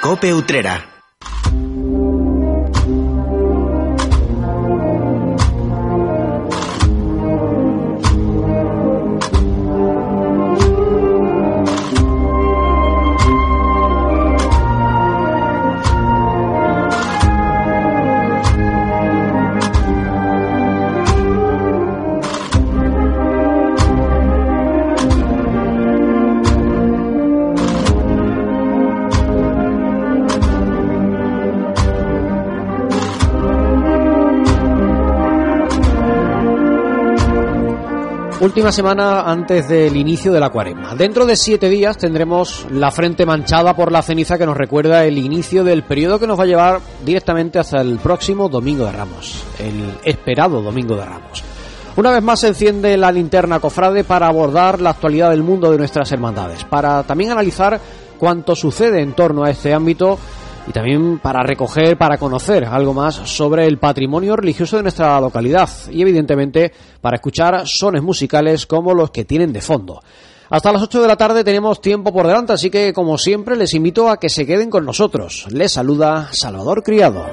Cope Utrera. Última semana antes del inicio de la cuaresma. Dentro de siete días tendremos la frente manchada por la ceniza que nos recuerda el inicio del periodo que nos va a llevar directamente hasta el próximo Domingo de Ramos, el esperado Domingo de Ramos. Una vez más se enciende la linterna cofrade para abordar la actualidad del mundo de nuestras hermandades, para también analizar cuánto sucede en torno a este ámbito y también para recoger, para conocer algo más sobre el patrimonio religioso de nuestra localidad y evidentemente para escuchar sones musicales como los que tienen de fondo. Hasta las 8 de la tarde tenemos tiempo por delante, así que como siempre les invito a que se queden con nosotros. Les saluda Salvador Criado.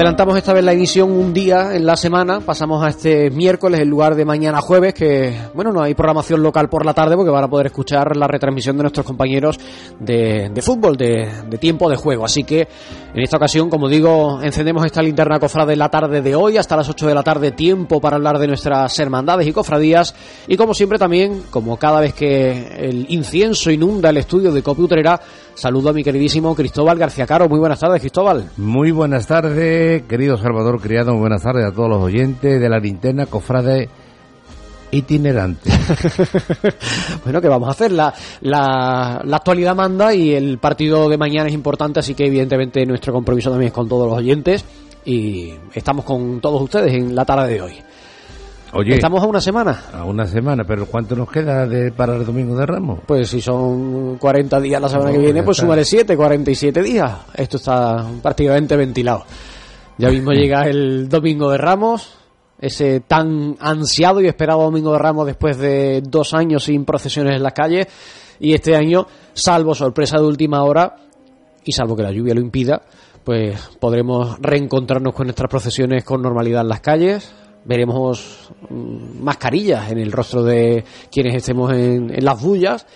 Adelantamos esta vez la emisión un día en la semana, pasamos a este miércoles en lugar de mañana jueves, que bueno, no hay programación local por la tarde porque van a poder escuchar la retransmisión de nuestros compañeros de, de fútbol, de, de, tiempo de juego. Así que en esta ocasión, como digo, encendemos esta linterna cofrade la tarde de hoy, hasta las 8 de la tarde, tiempo para hablar de nuestras hermandades y cofradías. Y como siempre también, como cada vez que el incienso inunda el estudio de Copiutrera, saludo a mi queridísimo Cristóbal García Caro. Muy buenas tardes, Cristóbal. Muy buenas tardes querido Salvador Criado, muy buenas tardes a todos los oyentes de la linterna cofrade itinerante. bueno, que vamos a hacer? La, la, la, actualidad manda y el partido de mañana es importante, así que evidentemente nuestro compromiso también es con todos los oyentes y estamos con todos ustedes en la tarde de hoy. Oye, ¿Estamos a una semana? A una semana, pero ¿cuánto nos queda de, para el Domingo de Ramos? Pues si son 40 días la semana no, que viene, pues súmale 7, 47 días. Esto está prácticamente ventilado. Ya mismo llega el Domingo de Ramos, ese tan ansiado y esperado Domingo de Ramos después de dos años sin procesiones en las calles. Y este año, salvo sorpresa de última hora, y salvo que la lluvia lo impida, pues podremos reencontrarnos con nuestras procesiones con normalidad en las calles. Veremos mascarillas en el rostro de quienes estemos en, en las bullas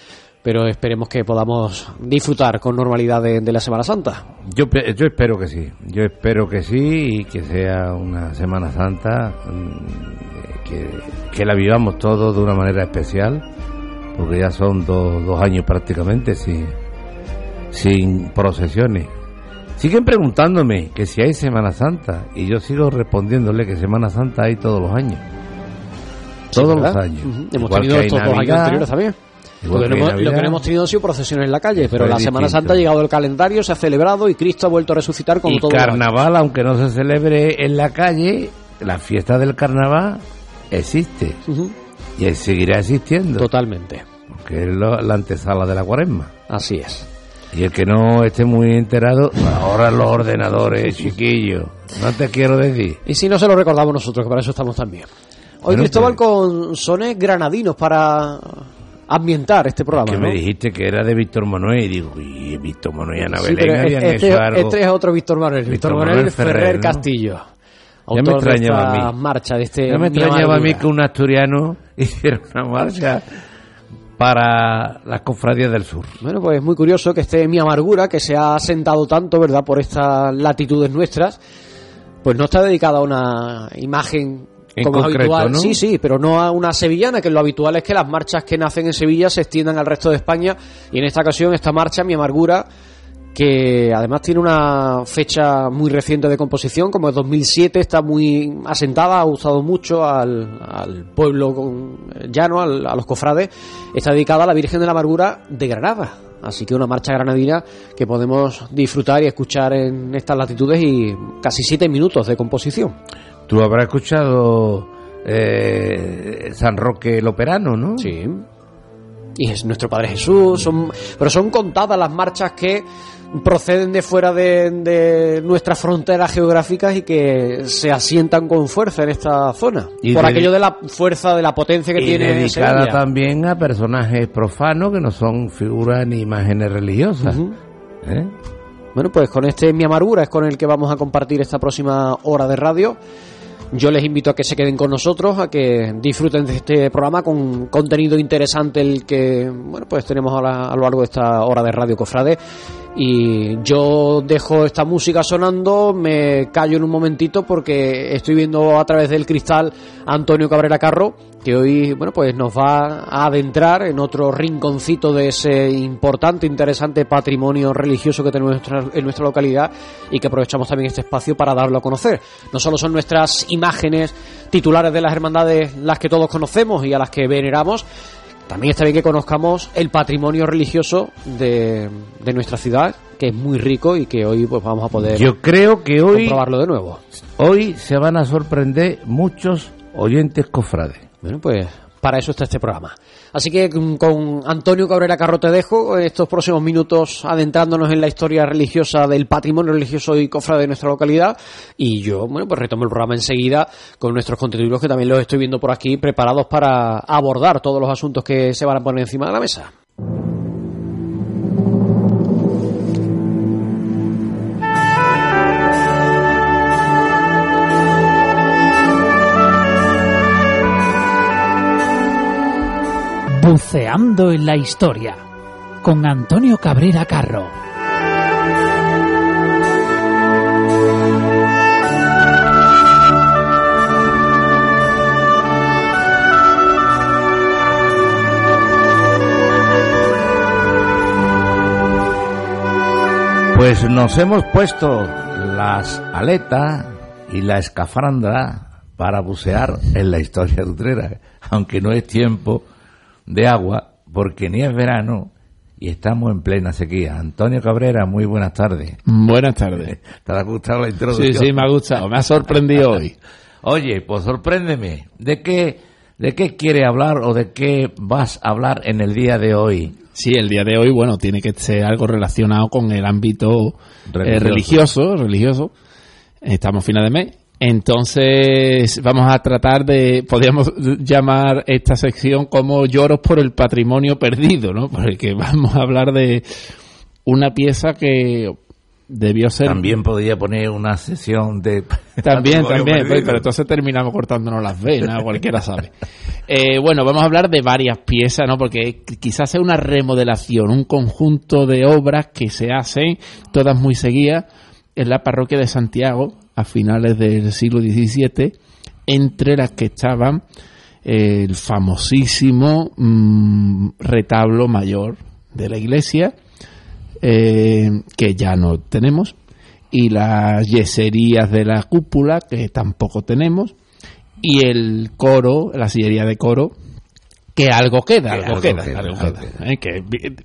pero esperemos que podamos disfrutar con normalidad de, la Semana Santa. Yo, yo espero que sí, yo espero que sí y que sea una Semana Santa que, que la vivamos todos de una manera especial, porque ya son dos, dos años prácticamente sin, sin procesiones. Siguen preguntándome que si hay Semana Santa y yo sigo respondiéndole que Semana Santa hay todos los años. Todos los años. Uh -huh. Hemos tenido estos dos años anteriores también. Lo, hemos, lo, que no hemos tenido ha sido procesiones en la calle, pero la Semana distinto. Santa ha llegado el calendario, se ha celebrado y Cristo ha vuelto a resucitar con y todo. carnaval, aunque no se celebre en la calle, la fiesta del carnaval existe Uh -huh. y seguirá existiendo. Totalmente. Porque es lo, la antesala de la cuaresma. Así es. Y el que no esté muy enterado, ahora los ordenadores, chiquillos. No te quiero decir. Y si no se lo recordamos nosotros, que para eso estamos también. Hoy Bueno, Cristóbal pues- con sones granadinos para ambientar este programa. que ¿no? me dijiste que era de Víctor Manuel y digo, y Víctor Manuel y Ana Sí, Belén habían este, hecho algo. este es otro Víctor Manuel, Víctor, Víctor Manuel, Manuel Ferrer, Ferrer, ¿no? Castillo. Ya me de extrañaba a mí. marcha de este Ya me Mi extrañaba a mí que un asturiano hiciera una marcha para las cofradías del sur. Bueno, pues es muy curioso que esté mi amargura, que se ha sentado tanto, ¿verdad?, por estas latitudes nuestras, pues no está dedicada a una imagen En como es concreto, habitual. ¿no? Sí, sí, pero no a una sevillana, que lo habitual es que las marchas que nacen en Sevilla se extiendan al resto de España, y en esta ocasión esta marcha, mi amargura, que además tiene una fecha muy reciente de composición, como es 2007, está muy asentada, ha gustado mucho al, al pueblo con- llano, al- a los cofrades, está dedicada a la Virgen de la Amargura de Granada. Así que una marcha granadina que podemos disfrutar y escuchar en estas latitudes y casi siete minutos de composición. Tú habrás escuchado eh, San Roque el Operano, ¿no? Sí. y es nuestro Padre Jesús, son, pero son contadas las marchas que proceden de fuera de, de nuestras fronteras geográficas y que se asientan con fuerza en esta zona. Y por de- aquello de la fuerza, de la potencia que y tiene dedicada Sevilla. también a personajes profanos que no son figuras ni imágenes religiosas. ¿eh? Bueno, pues con este Mi Amargura es con el que vamos a compartir esta próxima hora de radio. Yo les invito a que se queden con nosotros, a que disfruten de este programa con contenido interesante el que, bueno, pues tenemos a, la- a lo largo de esta hora de Radio Cofrade. Y yo dejo esta música sonando, me callo en un momentito porque estoy viendo a través del cristal Antonio Cabrera Carro, que hoy, bueno, pues nos va a adentrar en otro rinconcito de ese importante, interesante patrimonio religioso que tenemos en nuestra localidad y que aprovechamos también este espacio para darlo a conocer. No solo son nuestras imágenes titulares de las hermandades las que todos conocemos y a las que veneramos, también está bien que conozcamos el patrimonio religioso de, de nuestra ciudad, que es muy rico y que hoy pues vamos a poder Yo creo que hoy, comprobarlo de nuevo. hoy se van a sorprender muchos oyentes cofrades. Bueno, pues para eso está este programa. Así que mm, con Antonio Cabrera Carro te dejo estos próximos minutos adentrándonos en la historia religiosa del patrimonio religioso y cofrade de nuestra localidad. Y yo, bueno, pues retomo el programa enseguida con nuestros contenidos que también los estoy viendo por aquí, preparados para abordar todos los asuntos que se van a poner encima de la mesa. Buceando en la historia con Antonio Cabrera Carro. Pues nos hemos puesto las aletas y la escafandra para bucear en la historia de Utrera, aunque no es tiempo de agua, porque ni es verano y estamos en plena sequía. Antonio Cabrera, muy buenas tardes. Buenas tardes. ¿Te ha gustado la introducción? Sí, sí, me ha gustado, me ha sorprendido hoy. Oye, pues sorpréndeme, ¿de qué, ¿de qué quiere hablar o de qué vas a hablar en el día de hoy? Sí, el día de hoy, bueno, tiene que ser algo relacionado con el ámbito eh, Religioso. religioso. Estamos final de mes. Entonces, vamos a tratar de, podríamos llamar esta sección como lloros por el patrimonio perdido, ¿no? Porque vamos a hablar de una pieza que debió ser También podría poner una sesión de... También, también, pues, pero entonces terminamos cortándonos las venas, cualquiera sabe. Eh, bueno, vamos a hablar de varias piezas, ¿no? Porque quizás sea una remodelación, un conjunto de obras que se hacen, todas muy seguidas, en la parroquia de Santiago, a finales del siglo XVII, entre las que estaban eh, el famosísimo mm, retablo mayor de la iglesia, eh, que ya no tenemos, y las yeserías de la cúpula, que tampoco tenemos, y el coro, la sillería de coro, que algo queda, Que algo, algo queda, queda, algo queda, ¿eh? Que-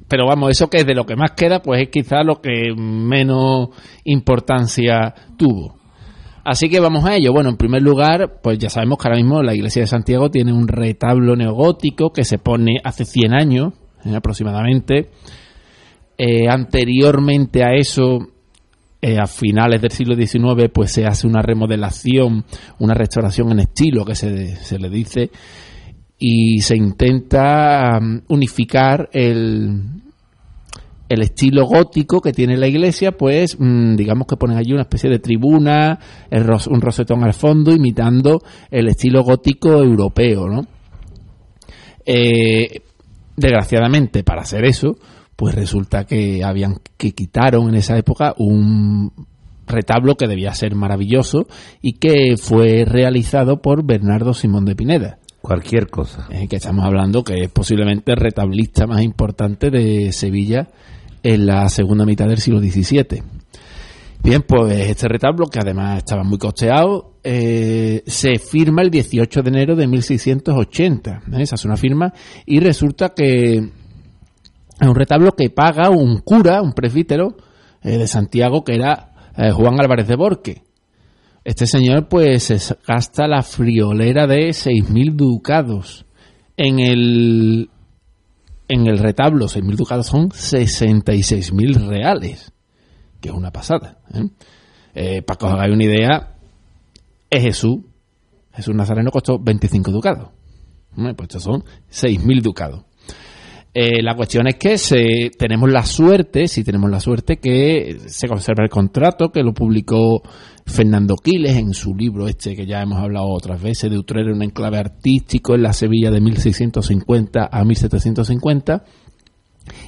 pero vamos, eso que es de lo que más queda, pues es quizá lo que menos importancia tuvo. Así que vamos a ello. Bueno, en primer lugar, pues ya sabemos que ahora mismo la iglesia de Santiago tiene un retablo neogótico que se pone hace 100 años, eh, aproximadamente. Eh, anteriormente a eso, eh, a finales del siglo XIX, pues se hace una remodelación, una restauración en estilo, que se, se le dice, y se intenta mm, unificar el, el estilo gótico que tiene la iglesia, pues mm, digamos que ponen allí una especie de tribuna, un rosetón al fondo, imitando el estilo gótico europeo, ¿no? Eh, desgraciadamente, para hacer eso, pues resulta que habían que quitaron en esa época un retablo que debía ser maravilloso y que fue realizado por Bernardo Simón de Pineda Cualquier cosa. que estamos hablando que es posiblemente el retablista más importante de Sevilla en la segunda mitad del siglo XVII. Bien, pues este retablo, que además estaba muy costeado, eh, se firma el 18 de enero de 1680. ¿eh? Esa es una firma y resulta que es un retablo que paga un cura, un presbítero eh, de Santiago, que era eh, Juan Álvarez de Borque. Este señor pues gasta la friolera de 6.000 ducados en el en el retablo 6.000 ducados son 66.000 reales, que es una pasada. ¿eh? Eh, para que os hagáis una idea, es Jesús. Jesús Nazareno costó 25 ducados. Pues estos son 6.000 ducados. Eh, la cuestión es que se, tenemos la suerte, si tenemos la suerte, que se conserva el contrato, que lo publicó Fernando Quiles en su libro este que ya hemos hablado otras veces, de Utrera, un enclave artístico en la Sevilla de 1650 a 1750.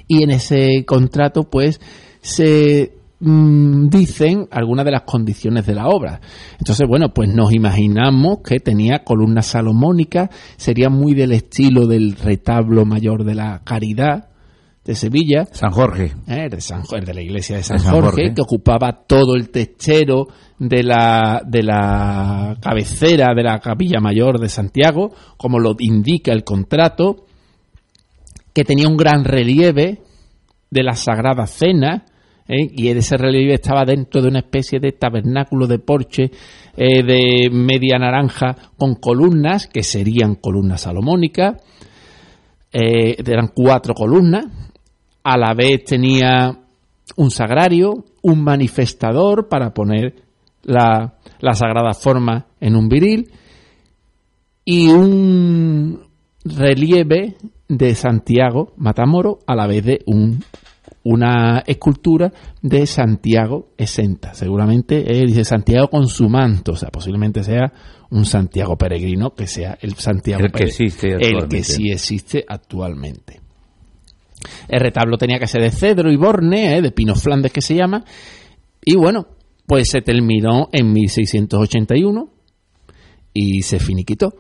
Y en ese contrato, pues, se Mm, dicen algunas de las condiciones de la obra. Entonces, bueno, pues nos imaginamos que tenía columnas salomónicas, sería muy del estilo del retablo mayor de la Caridad de Sevilla. San Jorge. Eh, de, San, de la iglesia de San, Jorge, que ocupaba todo el techero de la, de la cabecera de la capilla mayor de Santiago, como lo indica el contrato, que tenía un gran relieve de la Sagrada Cena, ¿eh? y ese relieve estaba dentro de una especie de tabernáculo de porche eh, de media naranja con columnas, que serían columnas salomónicas, eh, eran cuatro columnas, a la vez tenía un sagrario, un manifestador para poner la, la sagrada forma en un viril y un relieve de Santiago Matamoro a la vez de un una escultura de Santiago exenta. Seguramente él dice Santiago con su manto, o sea, posiblemente sea un Santiago peregrino, que sea el Santiago el que existe el que sí existe actualmente. El retablo tenía que ser de cedro y borne, ¿eh? de pino flandes que se llama, y bueno, pues se terminó en 1681 y se finiquitó.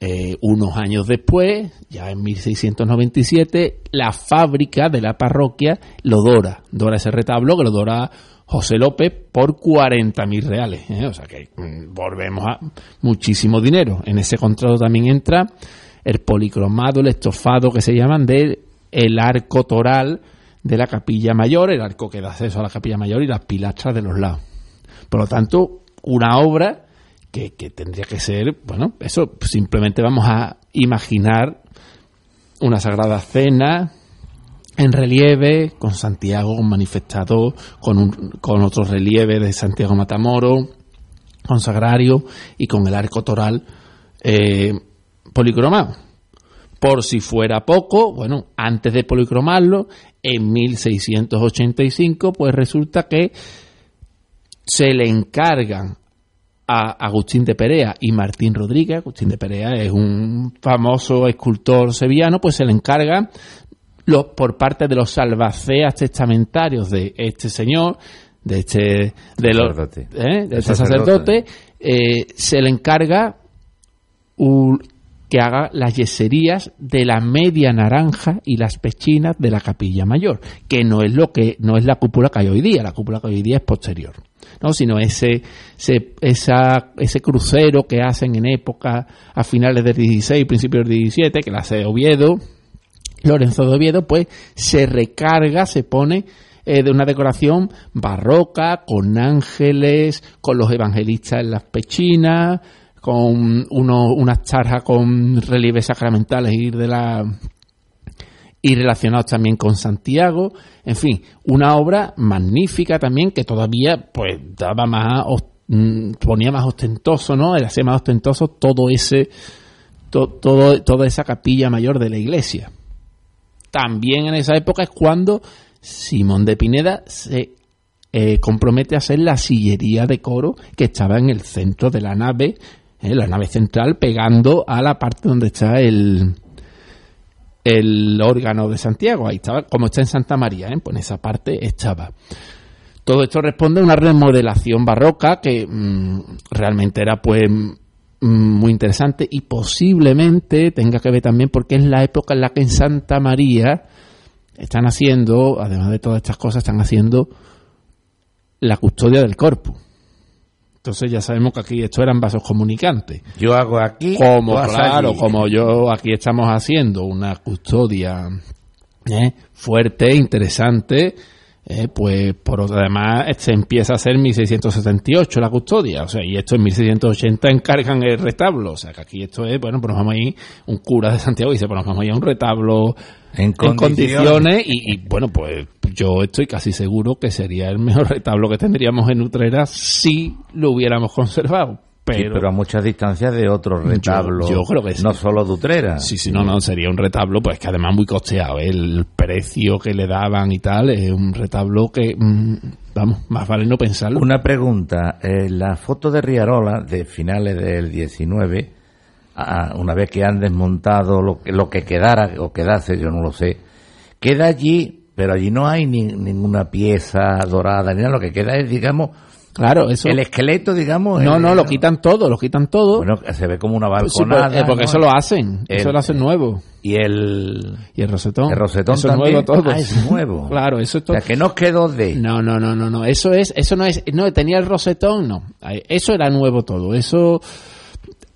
Eh, unos años después, ya en 1697, la fábrica de la parroquia lo dora. Dora ese retablo que lo dora José López por 40.000 reales. ¿eh? O sea que mm, volvemos a muchísimo dinero. En ese contrato también entra el policromado, el estofado que se llaman de el arco toral de la capilla mayor, el arco que da acceso a la capilla mayor y las pilastras de los lados. Por lo tanto, una obra que, tendría que ser, bueno, eso simplemente vamos a imaginar una sagrada cena en relieve, con Santiago manifestado, con, un, con otro relieve de Santiago Matamoro, con Sagrario y con el arco toral eh, policromado. Por si fuera poco, bueno, antes de policromarlo, en 1685, pues resulta que se le encargan a Agustín de Perea y Martín Rodríguez. Agustín de Perea es un famoso escultor sevillano, pues se le encarga por parte de los salvaceas testamentarios de este señor, de este, de los, ¿eh? de este sacerdote, eh, se le encarga que haga las yeserías de la media naranja y las pechinas de la capilla mayor, que no es lo que no es la cúpula que hay hoy día, la cúpula que hoy día es posterior. ¿no? sino ese, ese, esa, ese crucero que hacen en época a finales del 16, principios del 17, que la hace Oviedo, Lorenzo de Oviedo, pues se recarga, se pone eh, de una decoración barroca, con ángeles, con los evangelistas en las pechinas, con uno, unas charjas con relieves sacramentales y de la y relacionados también con Santiago. En fin, una obra magnífica también que todavía pues daba más mm, ponía más ostentoso, ¿no? Era más ostentoso todo ese todo, toda esa capilla mayor de la iglesia. También en esa época es cuando Simón de Pineda se eh, compromete a hacer la sillería de coro que estaba en el centro de la nave, eh, la nave central, pegando a la parte donde está el, el órgano de Santiago. Ahí estaba, como está en Santa María, ¿eh? pues en esa parte estaba. Todo esto responde a una remodelación barroca que mm, realmente era pues mm, muy interesante y posiblemente tenga que ver también porque es la época en la que en Santa María están haciendo, además de todas estas cosas, están haciendo la custodia del corpus. Entonces ya sabemos que aquí esto eran vasos comunicantes. Yo hago aquí. Como, claro, como yo aquí estamos haciendo una custodia ¿eh? fuerte, interesante, eh, pues por otra, además se empieza a ser 1678 la custodia, o sea, y esto en 1680 encargan el retablo, o sea, que aquí esto es, bueno, pues nos vamos ahí, un cura de Santiago dice, pues nos vamos ahí a un retablo En en condiciones. Y, y, bueno, pues yo estoy casi seguro que sería el mejor retablo que tendríamos en Utrera si lo hubiéramos conservado. Sí, Pero, a muchas distancias de otros retablos. yo creo que sí. No solo de Utrera. Sí, sí, no, no, sería un retablo, pues que además muy costeado. ¿eh? El precio que le daban y tal, es un retablo que, mm, vamos, más vale no pensarlo. Una pregunta. eh, la foto de Riarola de finales del 19, ah, una vez que han desmontado lo que, lo que quedara o quedase, yo no lo sé, queda allí, pero allí no hay ni- ninguna pieza dorada ni nada. Lo que queda es, digamos, Claro, eso. el esqueleto, digamos. No, el- no, lo quitan todo, lo quitan todo. Bueno, se ve como una Sí, balconada. porque, eh, porque ¿no? eso lo hacen, eso lo hacen nuevo. Y el, Y el rosetón. el rosetón eso también. es nuevo todo. Ah, es nuevo. claro, eso es O todo. sea, que no quedó de... No, no, no, no, no. Eso es, eso no es, no, tenía el rosetón, no. Eso era nuevo todo. Eso,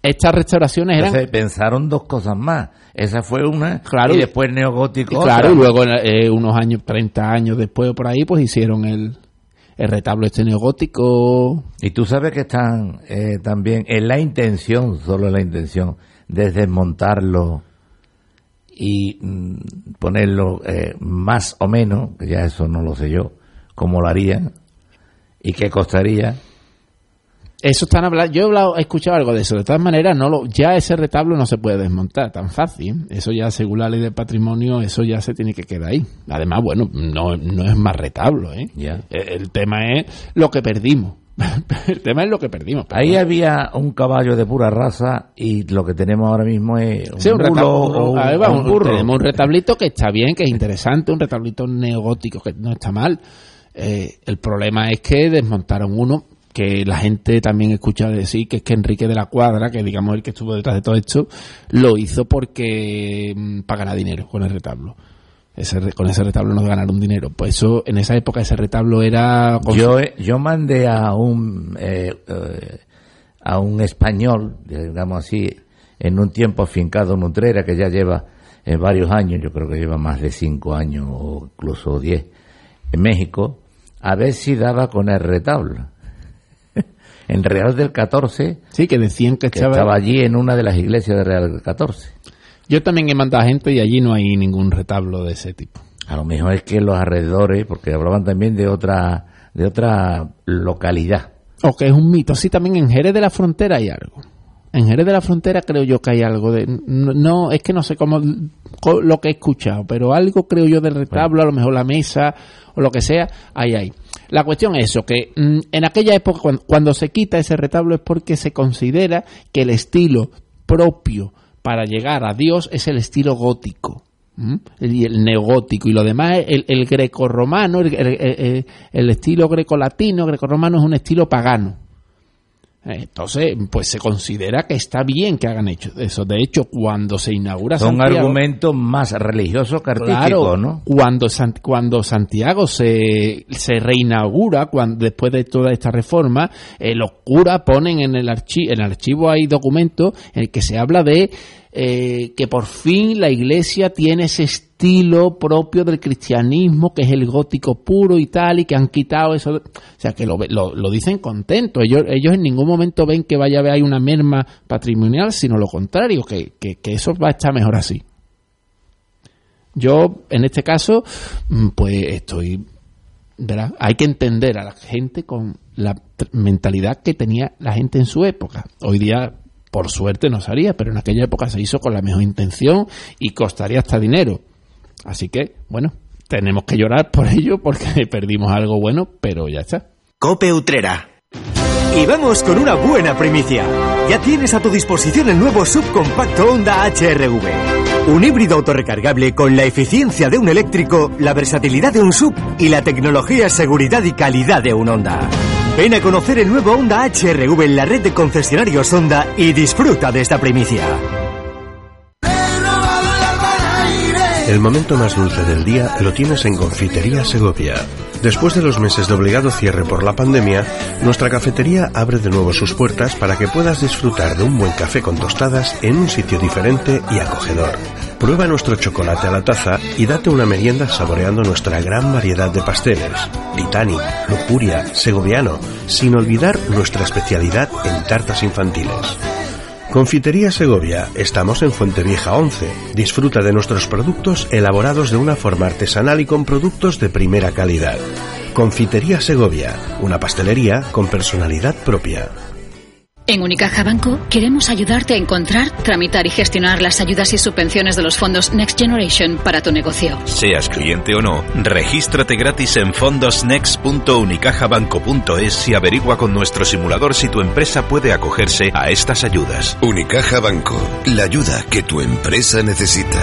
estas restauraciones eran, Entonces pensaron dos cosas más. Esa fue una Claro. y después neogótico. y claro, otra. y luego eh, unos años, 30 años después o por ahí, pues hicieron el, el retablo este neogótico. Y tú sabes que están eh, también en la intención, solo en la intención, de desmontarlo y mm, ponerlo eh, más o menos, que ya eso no lo sé yo, cómo lo harían y qué costaría. Eso están hablando, yo he, hablado- he escuchado algo de eso. De todas maneras, no lo, ya ese retablo no se puede desmontar tan fácil. Eso ya, según la ley del patrimonio, eso ya se tiene que quedar ahí. Además, bueno, no, no es más retablo, ¿eh? Ya. El, el tema es lo que perdimos. el tema es lo que perdimos. pero Ahí había un caballo de pura raza y lo que tenemos ahora mismo es un, Sí, un retablo, un, o un burro. tenemos un retablito que está bien, que es interesante, un retablito neogótico que no está mal. Eh, el problema es que desmontaron uno que la gente también escucha decir que es que Enrique de la Cuadra, que digamos el que estuvo detrás de todo esto, lo hizo porque mm, para ganar dinero con el retablo. Ese, con ese retablo nos ganaron dinero. Pues eso, en esa época ese retablo era... Yo, yo mandé a un eh, eh, a un español, digamos así, en un tiempo afincado en Utrera, que ya lleva eh, varios años, yo creo que lleva más de cinco años o incluso diez, en México, a ver si daba con el retablo. En Real del 14, Sí, que decían que, que estaba... estaba allí en una de las iglesias de Real del 14. Yo también he mandado gente y allí no hay ningún retablo de ese tipo. A lo mejor es que los alrededores, porque hablaban también de otra, de otra localidad. O que es un mito. Sí, también en Jerez de la Frontera hay algo. En Jerez de la Frontera creo yo que hay algo de... No, no, es que no sé cómo lo que he escuchado, pero algo creo yo del retablo, a lo mejor la mesa o lo que sea, ahí hay. La cuestión es eso, que mm, en aquella época cuando, cuando se quita ese retablo es porque se considera que el estilo propio para llegar a Dios es el estilo gótico. ¿m? Y el neogótico y lo demás, el, el grecorromano, el, el- el- el estilo grecolatino, grecorromano es un estilo pagano. Eh, Entonces, pues se considera que está bien que hagan hecho eso. De hecho, cuando se inaugura Son Santiago, argumentos más religiosos que Claro, ¿no? cuando, San- cuando Santiago se, se reinaugura, cuando, después de toda esta reforma, eh, los curas ponen en el, archi- en el archivo hay documentos en el que se habla de eh, que por fin la iglesia tiene ese estilo propio del cristianismo, que es el gótico puro y tal, y que han quitado eso. O sea, que lo, lo, lo dicen contentos. Ellos, ellos en ningún momento ven que vaya a haber una merma patrimonial, sino lo contrario, que, que, que eso va a estar mejor así. Yo, en este caso, mm, pues estoy. ¿verdad? Hay que entender a la gente con la mentalidad que tenía la gente en su época. Hoy día, por suerte, no se haría, pero en aquella época se hizo con la mejor intención y costaría hasta dinero. Así que, bueno, tenemos que llorar por ello porque perdimos algo bueno, pero ya está. Cope Utrera. Y vamos con una buena primicia. Ya tienes a tu disposición el nuevo subcompacto Honda HRV. Un híbrido autorrecargable con la eficiencia de un eléctrico, la versatilidad de un sub y la tecnología, seguridad y calidad de un Honda. Ven a conocer el nuevo Honda HRV en la red de concesionarios Honda y disfruta de esta primicia. El momento más dulce del día lo tienes en Confitería Segovia. Después de los meses de obligado cierre por la pandemia, nuestra cafetería abre de nuevo sus puertas para que puedas disfrutar de un buen café con tostadas en un sitio diferente y acogedor. Prueba nuestro chocolate a la taza y date una merienda saboreando nuestra gran variedad de pasteles. Titanic, Lujuria, Segoviano, sin olvidar nuestra especialidad en tartas infantiles. Confitería Segovia, estamos en Fuente Vieja 11. Disfruta de nuestros productos elaborados de una forma artesanal y con productos de primera calidad. Confitería Segovia, una pastelería con personalidad propia. En Unicaja Banco queremos ayudarte a encontrar, tramitar y gestionar las ayudas y subvenciones de los fondos Next Generation para tu negocio. Seas cliente o no, regístrate gratis en fondosnext.unicajabanco.es y averigua con nuestro simulador si tu empresa puede acogerse a estas ayudas. Unicaja Banco, la ayuda que tu empresa necesita.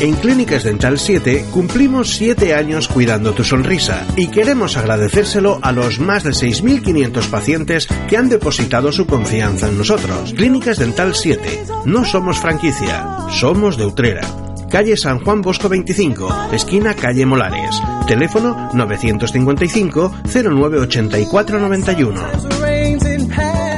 En Clínicas Dental 7 cumplimos 7 años cuidando tu sonrisa y queremos agradecérselo a los más de 6.500 pacientes que han depositado su confianza en nosotros. Clínicas Dental 7, no somos franquicia, somos de Utrera. Calle San Juan Bosco 25, esquina Calle Molares. Teléfono 955 0984 91.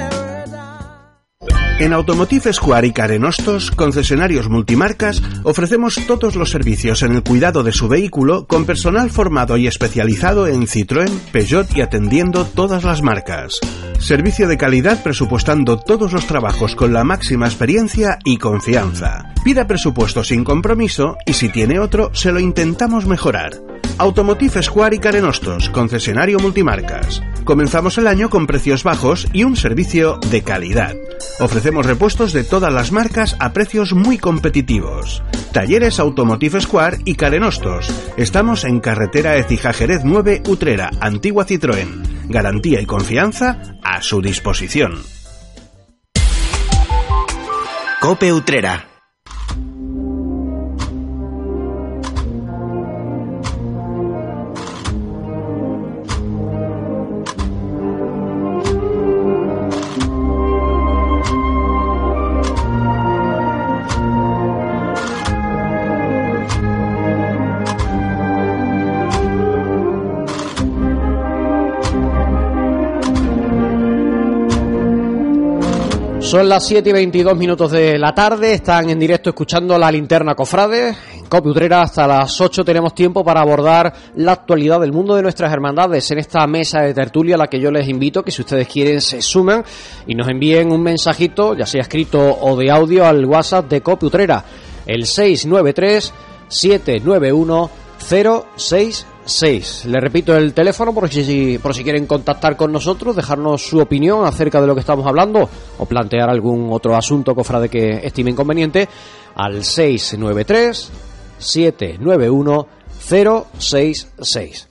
En Automotive Square y Carenostos, concesionarios multimarcas, ofrecemos todos los servicios en el cuidado de su vehículo con personal formado y especializado en Citroën, Peugeot y atendiendo todas las marcas. Servicio de calidad presupuestando todos los trabajos con la máxima experiencia y confianza. Pida presupuesto sin compromiso y si tiene otro, se lo intentamos mejorar. Automotive Square y Carenostos, concesionario multimarcas. Comenzamos el año con precios bajos y un servicio de calidad. Ofrecemos repuestos de todas las marcas a precios muy competitivos. Talleres Automotive Square y Carenostos. Estamos en carretera Ecija Jerez 9 Utrera, Antigua Citroën. Garantía y confianza a su disposición. Cope Utrera. Las 7 y 22 minutos de la tarde, están en directo escuchando la linterna cofrade. En Copiutrera hasta las 8 tenemos tiempo para abordar la actualidad del mundo de nuestras hermandades en esta mesa de tertulia a la que yo les invito que si ustedes quieren se sumen y nos envíen un mensajito, ya sea escrito o de audio, al WhatsApp de Copiutrera, el 693 791 066 6. Le repito el teléfono por si, por si quieren contactar con nosotros, dejarnos su opinión acerca de lo que estamos hablando o plantear algún otro asunto, cofrade, que estime inconveniente, al 693 791 066.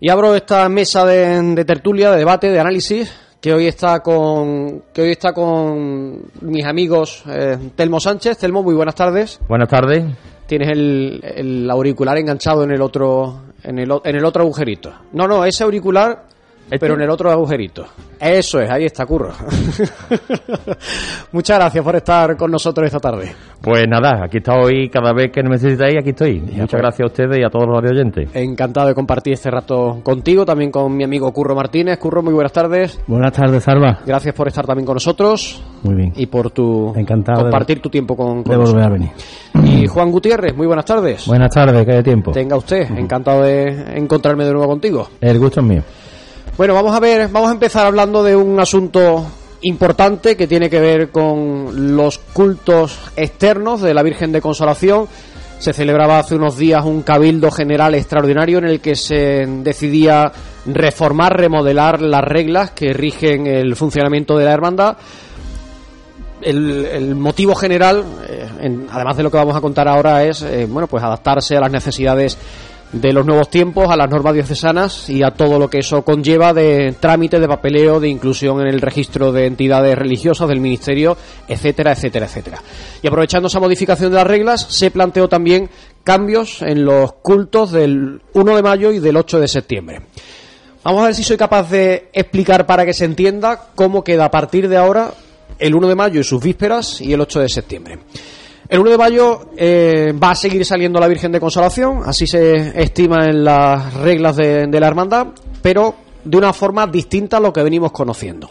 Y abro esta mesa de, de tertulia, de debate, de análisis, que hoy está con que hoy está con mis amigos eh, Telmo Sánchez. Telmo, muy buenas tardes. Buenas tardes. Tienes el, el auricular enganchado en el otro en el, en el otro agujerito. No, no, ese auricular, pero en el otro agujerito. Eso es, ahí está, curro. Muchas gracias por estar con nosotros esta tarde. Pues nada, aquí está hoy, cada vez que me necesitáis, aquí estoy. Muchas pues. gracias a ustedes y a todos los oyentes. Encantado de compartir este rato contigo, también con mi amigo Curro Martínez. Curro, muy buenas tardes. Buenas tardes, Salva. Gracias por estar también con nosotros Muy bien. y por tu Encantado de- compartir tu tiempo con, con De volver a venir. Y Juan Gutiérrez, muy buenas tardes. Buenas tardes, que hay tiempo. Tenga usted, encantado de encontrarme de nuevo contigo. El gusto es mío. Bueno, vamos a ver, vamos a empezar hablando de un asunto importante que tiene que ver con los cultos externos de la Virgen de Consolación. Se celebraba hace unos días un cabildo general extraordinario en el que se decidía reformar, remodelar las reglas que rigen el funcionamiento de la hermandad. El, motivo general, eh, en- además de lo que vamos a contar ahora, es eh, bueno, pues adaptarse a las necesidades de los nuevos tiempos, a las normas diocesanas y a todo lo que eso conlleva de trámite, de papeleo, de inclusión en el registro de entidades religiosas del ministerio, etcétera, etcétera, etcétera. Y aprovechando esa modificación de las reglas, se planteó también cambios en los cultos del 1 de mayo y del 8 de septiembre. Vamos a ver si soy capaz de explicar para que se entienda cómo queda a partir de ahora el 1 de mayo y sus vísperas y el 8 de septiembre. El 1 de mayo eh, va a seguir saliendo la Virgen de Consolación, así se estima en las reglas de, de la hermandad, pero de una forma distinta a lo que venimos conociendo.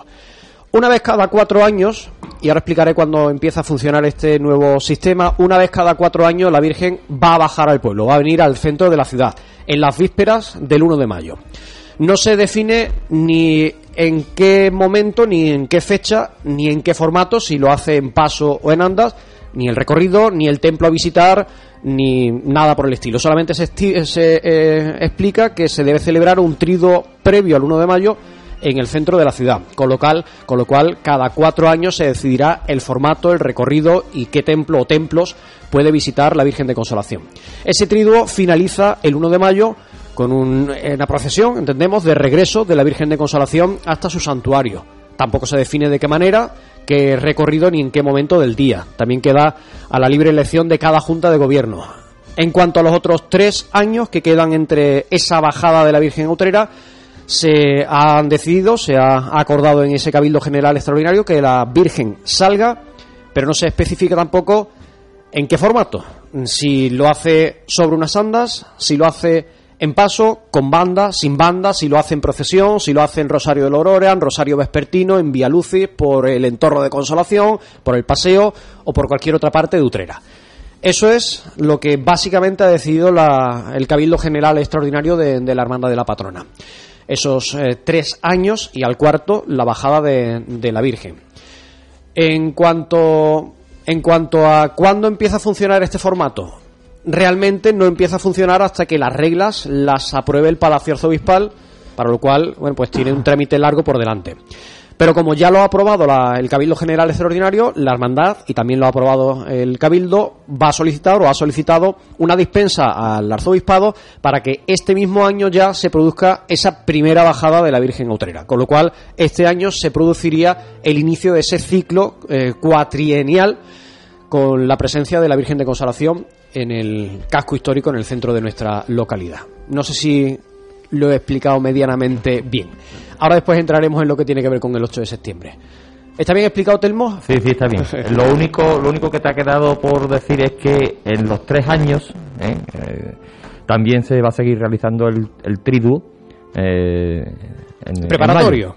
Una vez cada cuatro años y ahora explicaré cuándo empieza a funcionar este nuevo sistema. Una vez cada cuatro años la Virgen va a bajar al pueblo, va a venir al centro de la ciudad, en las vísperas del 1 de mayo. No se define ni en qué momento, ni en qué fecha, ni en qué formato, si lo hace en paso o en andas, ni el recorrido, ni el templo a visitar, ni nada por el estilo. Solamente se, se eh, explica que se debe celebrar un trido previo al 1 de mayo en el centro de la ciudad, con lo, cual, con lo cual cada cuatro años se decidirá el formato, el recorrido y qué templo o templos puede visitar la Virgen de Consolación. Ese triduo finaliza el 1 de mayo con una procesión, entendemos, de regreso de la Virgen de Consolación hasta su santuario. Tampoco se define de qué manera, qué recorrido ni en qué momento del día. También queda a la libre elección de cada junta de gobierno. En cuanto a los otros tres años que quedan entre esa bajada de la Virgen Utrera, se han decidido, se ha acordado en ese Cabildo General Extraordinario que la Virgen salga, pero no se especifica tampoco en qué formato. Si lo hace sobre unas andas, si lo hace en paso, con banda, sin banda, si lo hace en procesión, si lo hace en Rosario de la Aurora, en Rosario Vespertino, en Vía Lucis, por el entorno de Consolación, por el paseo o por cualquier otra parte de Utrera. Eso es lo que básicamente ha decidido el Cabildo General Extraordinario de, de la Hermandad de la Patrona esos eh, tres años y al cuarto la bajada de, de, la Virgen. En cuanto, en cuanto a cuándo empieza a funcionar este formato, realmente no empieza a funcionar hasta que las reglas las apruebe el Palacio Arzobispal, para lo cual, bueno, pues tiene un trámite largo por delante. Pero como ya lo ha aprobado el Cabildo General Extraordinario, la Hermandad, y también lo ha aprobado el Cabildo, va a solicitar o ha solicitado una dispensa al Arzobispado para que este mismo año ya se produzca esa primera bajada de la Virgen Utrera. Con lo cual, este año se produciría el inicio de ese ciclo eh, cuatrienial con la presencia de la Virgen de Consolación en el casco histórico en el centro de nuestra localidad. No sé si lo he explicado medianamente bien. Ahora después entraremos en lo que tiene que ver con el 8 de septiembre. ¿Está bien explicado, Telmo? Sí, sí, está bien. lo único, lo único que te ha quedado por decir es que en los tres años ¿eh? Eh, también se va a seguir realizando el, el triduo. Eh, preparatorio.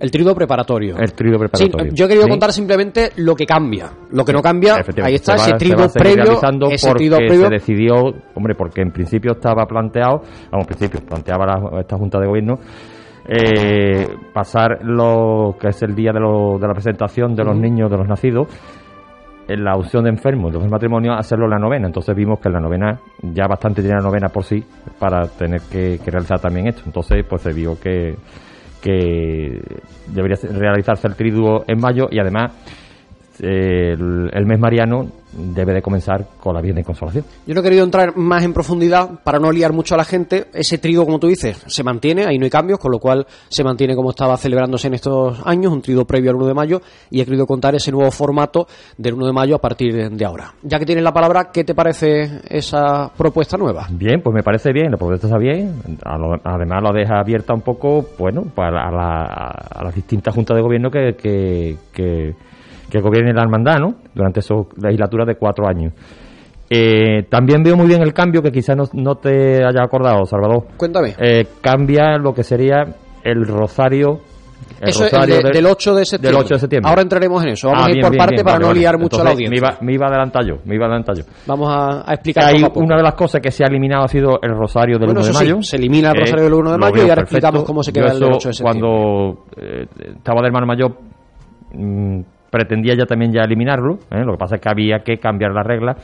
El triduo preparatorio. El preparatorio. yo he querido contar simplemente lo que cambia. Lo que no cambia, ahí está, ese triduo previo. Ese porque se decidió, hombre, porque en principio estaba planteado, vamos, en principio, planteaba esta Junta de Gobierno eh, pasar lo que es el día de, lo, de la presentación de los niños, de los nacidos, en la opción de enfermos, los matrimonios, hacerlo en la novena. Entonces vimos que en la novena ya bastante tiene la novena por sí para tener que, realizar también esto. Entonces, pues se vio que, que debería realizarse el triduo en mayo y además el, mes mariano debe de comenzar con la Virgen de Consolación. Yo no he querido entrar más en profundidad para no liar mucho a la gente. Ese trigo, como tú dices, se mantiene, ahí no hay cambios, con lo cual se mantiene como estaba celebrándose en estos años, un trigo previo al 1 de mayo, y he querido contar ese nuevo formato del 1 de mayo a partir de, ahora. Ya que tienes la palabra, ¿qué te parece esa propuesta nueva? Bien, pues me parece bien, la propuesta está bien. Además, lo deja abierta un poco, bueno, para a, las distintas juntas de gobierno que, que que gobierne la hermandad, ¿no? Durante su legislatura de cuatro años. Eh, también veo muy bien el cambio que quizás no, te haya acordado, Salvador. Cuéntame. Eh, cambia lo que sería el rosario. eso es del 8 de septiembre. Ahora entraremos en eso. Vamos ah, a ir por parte para no liar mucho a la audiencia. Me iba, a adelantar yo, me iba a adelantar yo. Vamos a, explicar. Hay una de las cosas que se ha eliminado ha sido el rosario del 1 de mayo. se elimina el rosario del 1 de mayo y ahora explicamos cómo se queda el 8 de septiembre. Cuando eh, estaba de hermano mayor mm, pretendía ya también ya eliminarlo, ¿eh? lo que pasa es que había que cambiar las reglas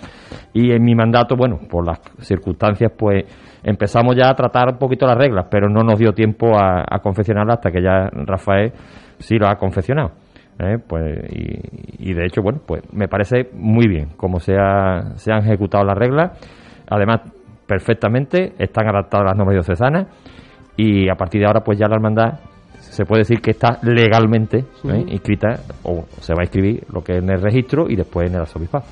y en mi mandato, bueno, por las circunstancias, pues empezamos ya a tratar un poquito las reglas, pero no nos dio tiempo a, confeccionarlas hasta que ya Rafael sí lo ha confeccionado. ¿eh? Pues, y, de hecho, bueno, pues me parece muy bien cómo se, se han ejecutado las reglas, además perfectamente, están adaptadas las normas diocesanas y a partir de ahora pues ya la hermandad se puede decir que está legalmente ¿eh? inscrita o se va a inscribir lo que es en el registro y después en el arzobispado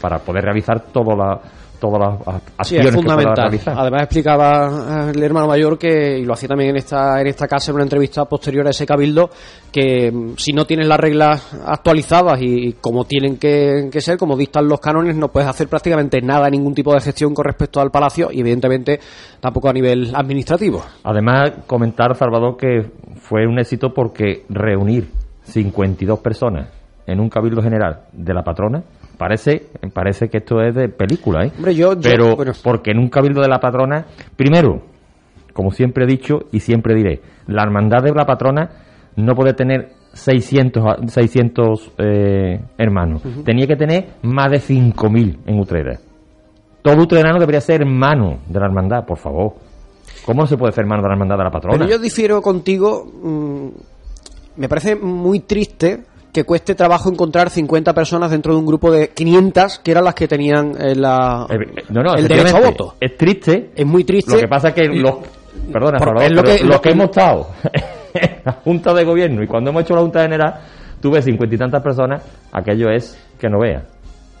para poder realizar todo la, todas las acciones es fundamental. Además explicaba eh, el hermano mayor que y lo hacía también en esta en esta casa en una entrevista posterior a ese cabildo que mm, si no tienes las reglas actualizadas y, como tienen que, ser, como dictan los cánones, no puedes hacer prácticamente nada, ningún tipo de gestión con respecto al palacio y evidentemente tampoco a nivel administrativo. Además comentar Salvador que fue un éxito porque reunir 52 personas en un cabildo general de la patrona, parece, parece que esto es de película, ¿eh? Hombre, yo- yo- Pero bueno. porque en un cabildo de la patrona, primero, como siempre he dicho y siempre diré, la hermandad de la patrona no puede tener 600, a- 600 eh, hermanos. Tenía que tener más de 5.000 en Utrera. Todo utrerano debería ser hermano de la hermandad, por favor. ¿Cómo no se puede ser hermano de la hermandad de la patrona? Pero yo difiero contigo. mm, me parece muy triste que cueste trabajo encontrar 50 personas dentro de un grupo de 500 que eran las que tenían eh, la, Eh, no, no, el derecho a voto. Es triste. Es muy triste. Lo que pasa es que los. Perdona, Por- Salvador, es lo que- los lo que que- hemos estado en la Junta de Gobierno y cuando hemos hecho la Junta General, tuve cincuenta y tantas personas, aquello es que no vea.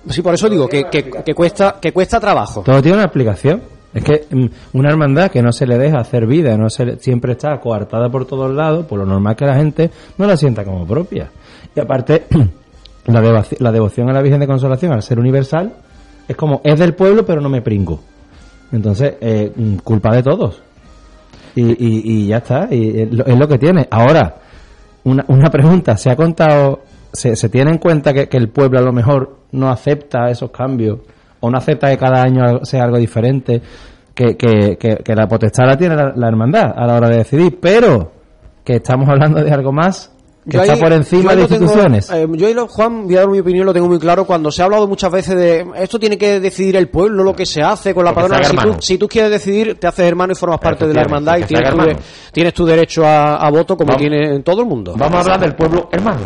Sí, por eso digo que, que- que cuesta que cuesta trabajo. Todo tiene una explicación. Es que mm, una hermandad que no se le deja hacer vida, no se le- siempre está coartada por todos lados, por lo normal que la gente no la sienta como propia. Y aparte, la, la devoción a la Virgen de Consolación, al ser universal, es como, es del pueblo, pero no me pringo. Entonces, eh, mm, culpa de todos. Y, y, ya está, y es lo, es lo que tiene. Ahora, una, una pregunta, ¿se ha contado, se, se tiene en cuenta que, el pueblo a lo mejor no acepta esos cambios o no acepta que cada año sea algo diferente, que, que, que, la potestad la tiene la hermandad a la hora de decidir, pero que estamos hablando de algo más que Yo está ahí- por encima de tengo- instituciones. eh, yo ahí, lo- Juan, voy a dar mi opinión, lo tengo muy claro. Cuando se ha hablado muchas veces de esto tiene que decidir el pueblo, lo que se hace con la Porque padrona. Si tú, si tú quieres decidir, te haces hermano y formas parte de la hermandad y tienes tu, de- tienes tu derecho a, a voto como Vamos. tiene todo el mundo. Vamos a hablar del pueblo hermano.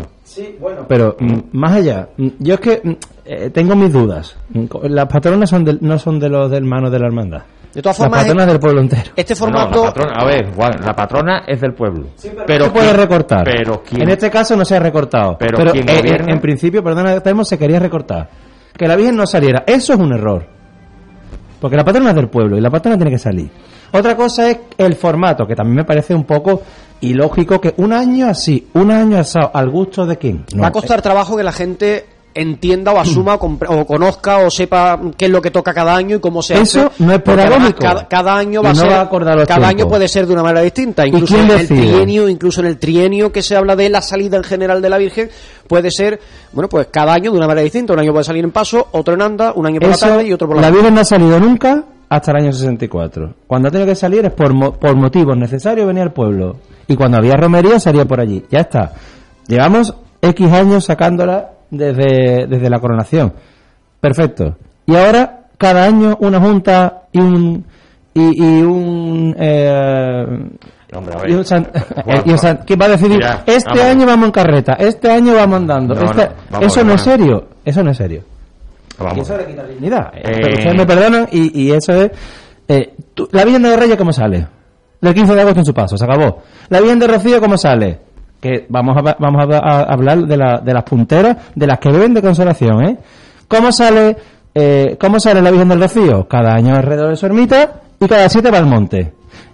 Pero mm, más allá, mm, yo es que mm, eh, tengo mis dudas. Las patronas son del- no son de los hermanos de la hermandad. De todas formas, patronas del pueblo entero. este No, formato. la patrona, a ver, la patrona es del pueblo. pero se puede ¿quién- recortar. Pero ¿quién? En este caso no se ha recortado. Pero Pero, ¿quién eh, en, en principio, perdona, tenemos se quería recortar. Que la Virgen no saliera. Eso es un error. Porque la patrona es del pueblo y la patrona tiene que salir. Otra cosa es el formato, que también me parece un poco ilógico que un año así, un año asado, al gusto de quién. No, va a costar trabajo que la gente entienda o asuma o, o conozca o sepa qué es lo que toca cada año y cómo se Eso hace. no es pedagógico. Cada, cada año va a ser va a cada año puede ser de una manera distinta. ¿Y Incluso en el trienio, incluso en el trienio que se habla de la salida en general de la Virgen, puede ser, bueno, pues cada año de una manera distinta. Un año puede salir en paso, otro en anda, un año por Eso, la tarde y otro por la la. Virgen no ha salido nunca hasta el año 64. Cuando ha tenido que salir es por, mo- por motivos necesarios venir al pueblo. Y cuando había romería salía por allí. Ya está. Llevamos X años sacándola desde, desde la coronación. Perfecto. Y ahora, cada año, una junta y un. Y, y un. eh, Hombre, a ver. y un san- Juan, y un san- Juan. ¿Quién va a decidir? Mira, este vamos. año vamos en carreta, este año vamos andando. No, este- no, vamos eso no es serio. Eso no es serio. Y eso le quita dignidad. Eh, Pero ustedes me perdonan y, y eso es... eh, tú- la Virgen de los Reyes, ¿cómo sale? El 15 de agosto en su paso, se acabó. La Virgen de Rocío, ¿cómo sale? Que vamos a, vamos a, a hablar de, la, de las punteras, de las que beben de consolación, ¿eh? ¿Cómo sale, eh, ¿Cómo sale la Virgen del Rocío? Cada año alrededor de su ermita y cada siete va al monte.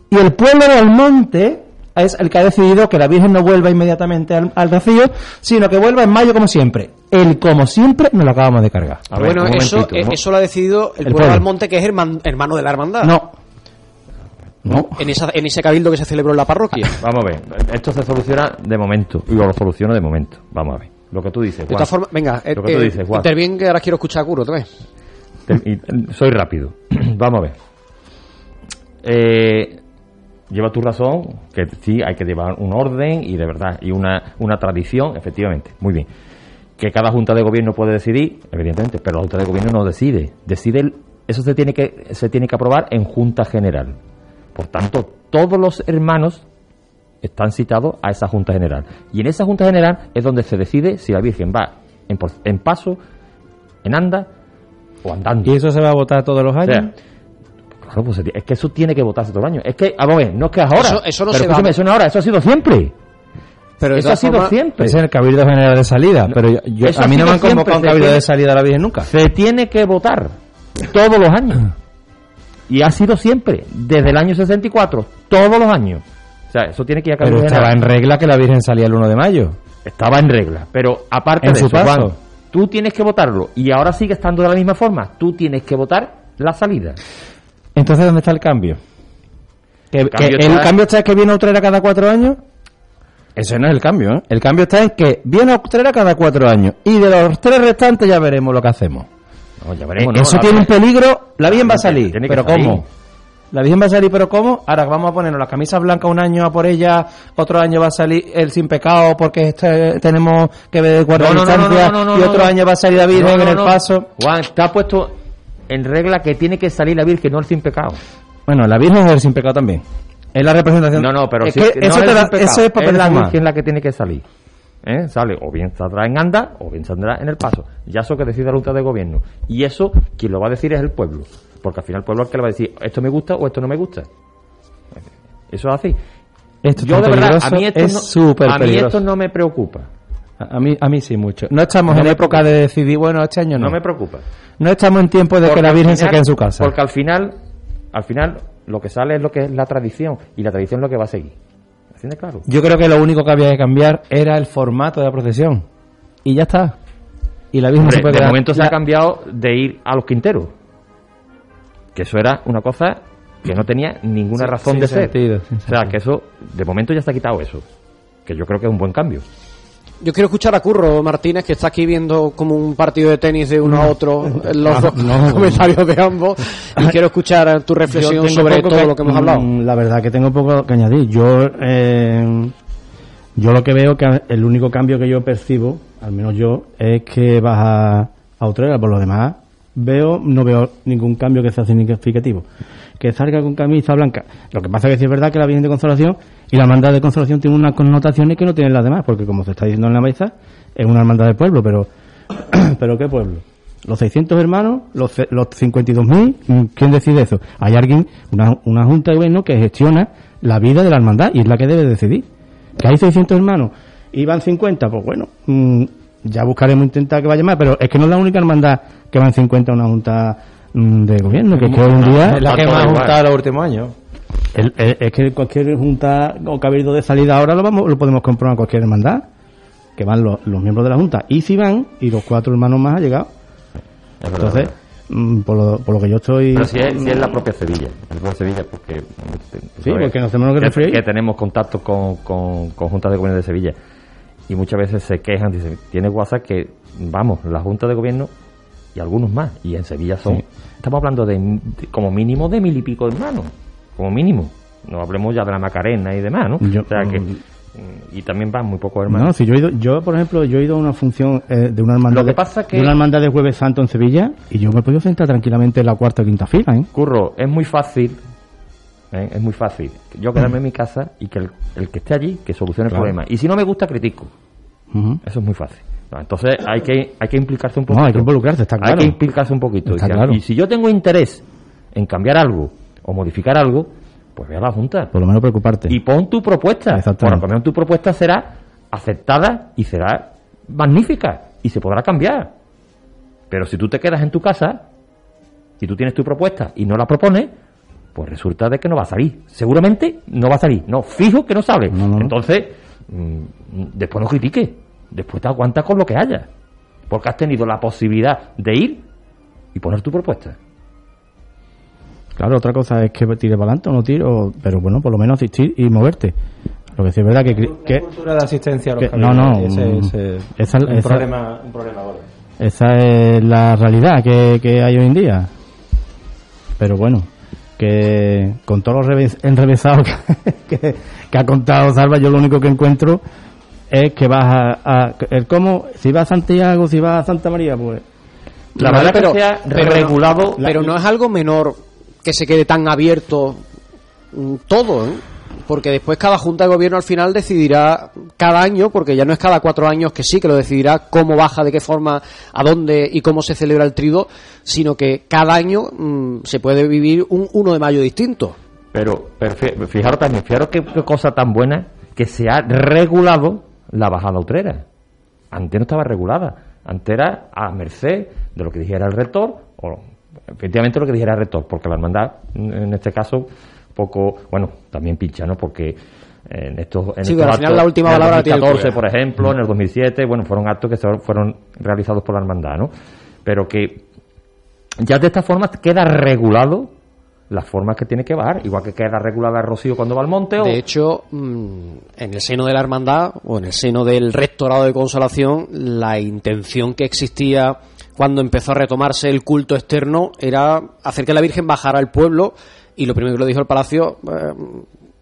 Y el pueblo del monte es el que ha decidido que la Virgen no vuelva inmediatamente al, al Rocío, sino que vuelva en mayo como siempre. El como siempre nos lo acabamos de cargar. A ver, bueno, eso, ¿no? eso lo ha decidido el, El pueblo pueblo. del monte, que es herman- hermano de la hermandad. No. No. En, esa, en ese cabildo que se celebró en la parroquia. Vamos a ver. Esto se soluciona de momento. Y lo soluciono de momento. Vamos a ver. Lo que tú dices, De Juan. todas formas, venga, eh, Lo que tú eh, dices, Juan. interviene que ahora quiero escuchar a Curo otra vez. Soy rápido. Vamos a ver. Eh, lleva tu razón, que sí, hay que llevar un orden y de verdad, y una, una tradición, efectivamente. Muy bien. Que cada junta de gobierno puede decidir, evidentemente, pero la junta de gobierno no decide. Decide, el- eso se tiene que, se tiene que aprobar en junta general. Por tanto, todos los hermanos están citados a esa Junta General. Y en esa Junta General es donde se decide si la Virgen va en, por- en paso, en anda o andando. ¿Y eso se va a votar todos los O años? sea, claro, pues es que eso tiene que votarse todo el año. Es que, vamos a ver, no es que ahora. Eso- eso no pero se va- eso no ahora, eso ha sido siempre. Pero eso ha sido siempre. Es el Cabildo General de salida, pero yo, a mí no me han convocado un Cabildo de salida a la Virgen nunca. Se tiene que votar todos los años. Y ha sido siempre, desde el año 64, todos los años. O sea, eso tiene que ir a Pero estaba General. en regla que la Virgen salía el 1 de mayo. Estaba en regla. Pero aparte En de su eso. Juan, tú tienes que votarlo. Y ahora sigue estando de la misma forma. Tú tienes que votar la salida. Entonces, ¿dónde está el cambio? ¿Que, El que cambio el está- cambio está es que viene otra era cada cuatro años? Ese no es el cambio, ¿eh? El cambio está en que viene Utrera cada cuatro años y de los tres restantes ya veremos lo que hacemos. Eh, Eso tiene un peligro. La Virgen va a salir, pero salir. ¿cómo? La Virgen va a salir, pero ¿cómo? Ahora vamos a ponernos las camisas blancas un año a por ella, otro año va a salir el sin pecado porque este, tenemos que ver guardar No, distancia no, no, no, y otro año va a salir la Virgen en el paso. Juan, está puesto en regla que tiene que salir la Virgen, no el sin pecado. Bueno, la Virgen es el sin pecado también. Es la representación. No, no, pero es si- que eso, es da- eso es papel es la. Virgen la que tiene que salir. ¿Eh? Sale, o bien saldrá en anda, o bien saldrá en el paso. Ya eso que decide la Junta de Gobierno. Y eso, quien lo va a decir es el pueblo. Porque al final el pueblo es el que le va a decir, esto me gusta o esto no me gusta. Eso es así. Esto es Yo de verdad, a mí esto, es no, a mí esto no me preocupa. A mí, a mí sí, mucho. No estamos No en época preocupa. de decidir, bueno, este año no. No me preocupa. No estamos en tiempo de que la Virgen se quede en su casa. Porque al final, al final, lo que sale es lo que es la tradición. Y la tradición es lo que va a seguir. ¿Así de claro? Yo creo que lo único que había que cambiar era el formato de la procesión. Y ya está. Y la Virgen no Hombre, se puede de quedar- momento se la- ha cambiado de ir a los quinteros. Que eso era una cosa que no tenía ninguna Sí, razón de ser. sentido, o sea, que eso, de momento ya ha quitado eso. Que yo creo que es un buen cambio. Yo quiero escuchar a Curro Martínez, que está aquí viendo como un partido de tenis de uno a otro, los dos no. comentarios de ambos, y quiero escuchar tu reflexión sobre todo lo que hemos hablado. mm, La verdad que tengo poco que añadir. Yo, eh, yo lo que veo que el único cambio que yo percibo, al menos yo, es que vas a, a Utrera. Por lo demás, veo, no veo ningún cambio que sea significativo. Que salga con camisa blanca. Lo que pasa es que sí es verdad que la Virgen de Consolación y la hermandad de Consolación tiene unas connotaciones que no tienen las demás, porque como se está diciendo en la mesa, es una hermandad de pueblo, pero, pero ¿qué pueblo? Los 600 hermanos, los, los 52.000, mm, ¿quién decide eso? Hay alguien, una, una junta de gobierno que gestiona la vida de la hermandad y es la que debe decidir. Que hay 600 hermanos y van 50, pues bueno, mm, ya buscaremos intentar que vaya más, pero es que no es la única hermandad que van 50 a una junta mm, de gobierno, que es que hoy en día... Es la que más ha juntado los últimos años. El- el- es que cualquier junta o cabildo de salida ahora lo vamos lo podemos comprobar en cualquier hermandad que van los, los miembros de la junta y si van y los cuatro hermanos más han llegado Es verdad, entonces mm, por, lo, por lo que yo estoy Pero si es, si es la propia Sevilla. La propia Sevilla, porque. Sí, porque nos tenemos que referir. Que tenemos contacto con, con, con juntas de gobierno de Sevilla. Y muchas veces se quejan, dicen, tiene WhatsApp que, vamos, la junta de gobierno y algunos más. Y en Sevilla son. Sí. Estamos hablando de, de como mínimo de mil y pico hermanos. Como mínimo. No hablemos ya de la Macarena y demás, ¿no? Yo- o sea que. mm. Y también van muy pocos hermanos. no si yo he ido yo por ejemplo yo he ido a una función eh, de una hermandad Lo que de- pasa que- de una hermandad de jueves santo en Sevilla y yo me he podido sentar tranquilamente en la cuarta o quinta fila ¿eh? Curro, es muy fácil, ¿eh? es muy fácil. Yo quedarme en mi casa y que el, el que esté allí, que solucione Claro. el problema. Y si no me gusta, critico. Eso es muy fácil. No, entonces hay que, hay que implicarse un No, poquito. hay que involucrarse, está claro. Hay que implicarse un poquito. Está y, si, claro. y si yo tengo interés en cambiar algo o modificar algo, pues ve a la Junta. por lo menos preocuparte Y pon tu propuesta. Exactamente. Por lo menos tu propuesta será aceptada y será magnífica. Y se podrá cambiar. Pero si tú te quedas en tu casa y tú tienes tu propuesta y no la propones, pues resulta de que no va a salir. Seguramente no va a salir. No, fijo que no sale. No, no, no. Entonces, mm, después no critique. Después te aguantas con lo que haya. Porque has tenido la posibilidad de ir y poner tu propuesta. Claro, otra cosa es que tire para adelante o no tire, o- pero bueno, por lo menos asistir y moverte. Lo que sí es verdad que... que cultura de asistencia a los que- no, no, y ese- mm, ese- esa- un, esa- problema, un problema gordo. esa es la realidad que, que hay hoy en día. Pero bueno, que con todos los reves- enrevesados que, que, que ha contado Salva, yo lo único que encuentro es que vas a, a- el cómo, si vas a Santiago, si vas a Santa María, pues... La verdad pero- que sea pero- regulado. Pero no es algo menor que se quede tan abierto mm, todo, ¿eh? Porque después cada junta de gobierno al final decidirá cada año, porque ya no es cada cuatro años que sí, que lo decidirá cómo baja, de qué forma, a dónde y cómo se celebra el trido, sino que cada año mm, se puede vivir un 1 de mayo distinto. Pero, pero fi- fijaros también, fijaros qué, qué cosa tan buena que se ha regulado la bajada utrera. Antes no estaba regulada. Antes era a merced de lo que dijera el rector, o efectivamente lo que dijera el rector, porque la hermandad, en este caso, poco, bueno, también pincha, ¿no? Porque en estos, en Sí, estos pero al final la última en el palabra la tiene el 2014, cura. por ejemplo, en el 2007, bueno, fueron actos que fueron realizados por la hermandad, ¿no? Pero que ya de esta forma queda regulado las formas que tiene que bajar, igual que queda regulada el rocío cuando va al monte. O... De hecho, mm, en el seno de la hermandad o en el seno del rectorado de consolación, la intención que existía cuando empezó a retomarse el culto externo era hacer que la Virgen bajara al pueblo y lo primero que lo dijo el palacio, eh,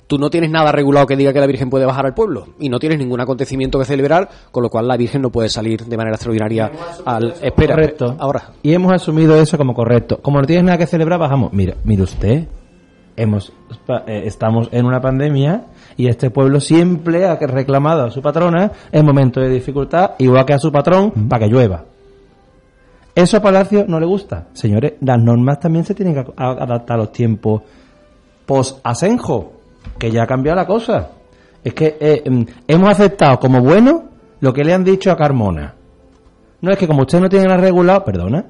tú no tienes nada regulado que diga que la Virgen puede bajar al pueblo y no tienes ningún acontecimiento que celebrar, con lo cual la Virgen no puede salir de manera extraordinaria al espera. Correcto. Ahora, Y hemos asumido eso como correcto. Como no tienes nada que celebrar, bajamos. Mira, mire usted, hemos eh, estamos en una pandemia y este pueblo siempre ha reclamado a su patrona en momentos de dificultad, igual que a su patrón, para que llueva. Eso a Palacio no le gusta. Señores, las normas también se tienen que adaptar a los tiempos post-asenjo, que ya ha cambiado la cosa. Es que eh, mm, hemos aceptado como bueno lo que le han dicho a Carmona. No es que como usted no tiene nada regulado, perdona.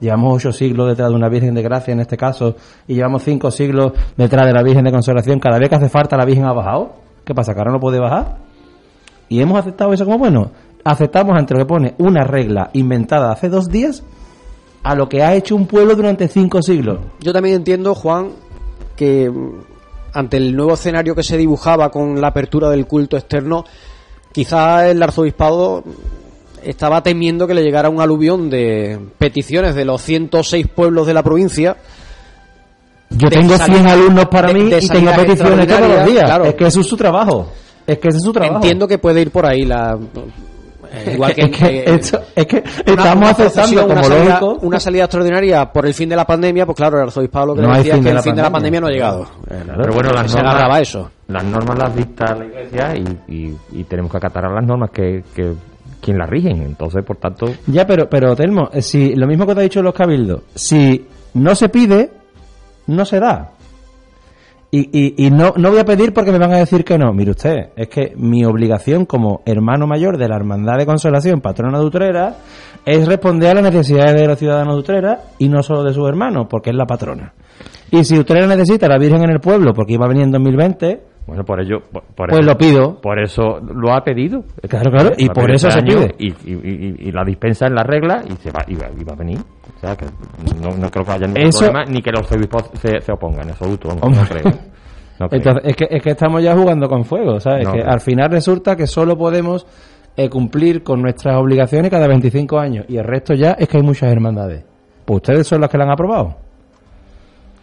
Llevamos ocho siglos detrás de una Virgen de Gracia en este caso y llevamos cinco siglos detrás de la Virgen de Consolación. Cada vez que hace falta la Virgen ha bajado. ¿Qué pasa? ¿Que ahora no puede bajar? Y hemos aceptado eso como bueno. Aceptamos ante lo que pone una regla inventada hace dos días a lo que ha hecho un pueblo durante cinco siglos. yo también entiendo, Juan, que mm, ante el nuevo escenario que se dibujaba con la apertura del culto externo, quizá el arzobispado estaba temiendo que le llegara un aluvión de peticiones de los 106 pueblos de la provincia. Yo tengo sali- 100 alumnos para de- mí de y tengo peticiones todos los días. Claro. Es que eso es su trabajo. Es que ese es su trabajo. Entiendo que puede ir por ahí la... eh, igual que, es que, esto- es que estamos una aceptando como una salida, lógico. una salida extraordinaria por el fin de la pandemia, pues claro, el arzobispado lo que No decía es que de el fin de la pandemia no ha llegado. Eh, Pero bueno, las se normas, agarraba eso. las normas las dicta la Iglesia y, y- y tenemos que acatar a las normas que, que quien las rigen. Entonces, por tanto, Ya, pero, pero Telmo, eh, si lo mismo que te ha dicho los cabildos, si no se pide, no se da. Y, y, y no, no voy a pedir porque me van a decir que no. Mire usted, es que mi obligación como hermano mayor de la Hermandad de Consolación, patrona de Utrera, es responder a las necesidades de los ciudadanos de Utrera y no solo de sus hermanos, porque es la patrona. Y si Utrera necesita a la Virgen en el pueblo, porque iba a venir en 2020, bueno, por ello, por, por Pues eso- lo pido. Por eso lo ha pedido. Claro, claro, y por pedir eso este se año pide. Y, y- y- y la dispensa en la regla y se va, y va, y va a venir. O sea, que no, no creo que haya ningún Eso- problema ni que los obispos se, se opongan, en absoluto. no creo. No creo. Entonces, es que, es que estamos ya jugando con fuego, ¿sabes? No, que no. al final resulta que solo podemos eh, cumplir con nuestras obligaciones cada 25 años y el resto ya es que hay muchas hermandades. Pues ustedes son las que la han aprobado.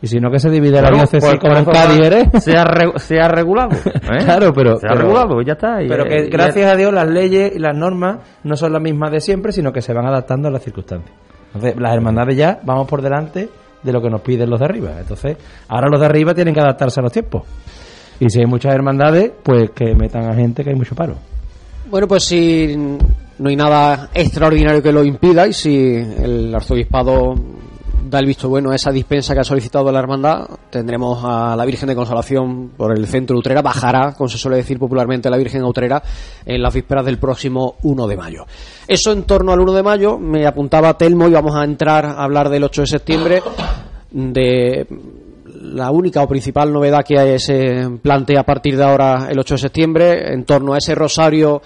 Y si no, que se divide la Bueno, diócesis pues, como en Cádiz, ¿eres? Se ha, re- se ha regulado. ¿eh? Claro, pero- Se ha pero- regulado ya está. y- Pero que y- gracias a Dios las leyes y las normas no son las mismas de siempre, sino que se van adaptando a las circunstancias. Entonces, las hermandades ya vamos por delante de lo que nos piden los de arriba. Entonces, ahora los de arriba tienen que adaptarse a los tiempos. Y si hay muchas hermandades, pues que metan a gente que hay mucho paro. Bueno, pues si no hay nada extraordinario que lo impida y si el arzobispado da el visto bueno a esa dispensa que ha solicitado la hermandad, tendremos a la Virgen de Consolación por el centro de Utrera, bajará, como se suele decir popularmente, la Virgen Utrera en las vísperas del próximo 1 de mayo. Eso en torno al 1 de mayo, me apuntaba Telmo y vamos a entrar a hablar del 8 de septiembre, de la única o principal novedad que se plantea a partir de ahora el 8 de septiembre en torno a ese rosario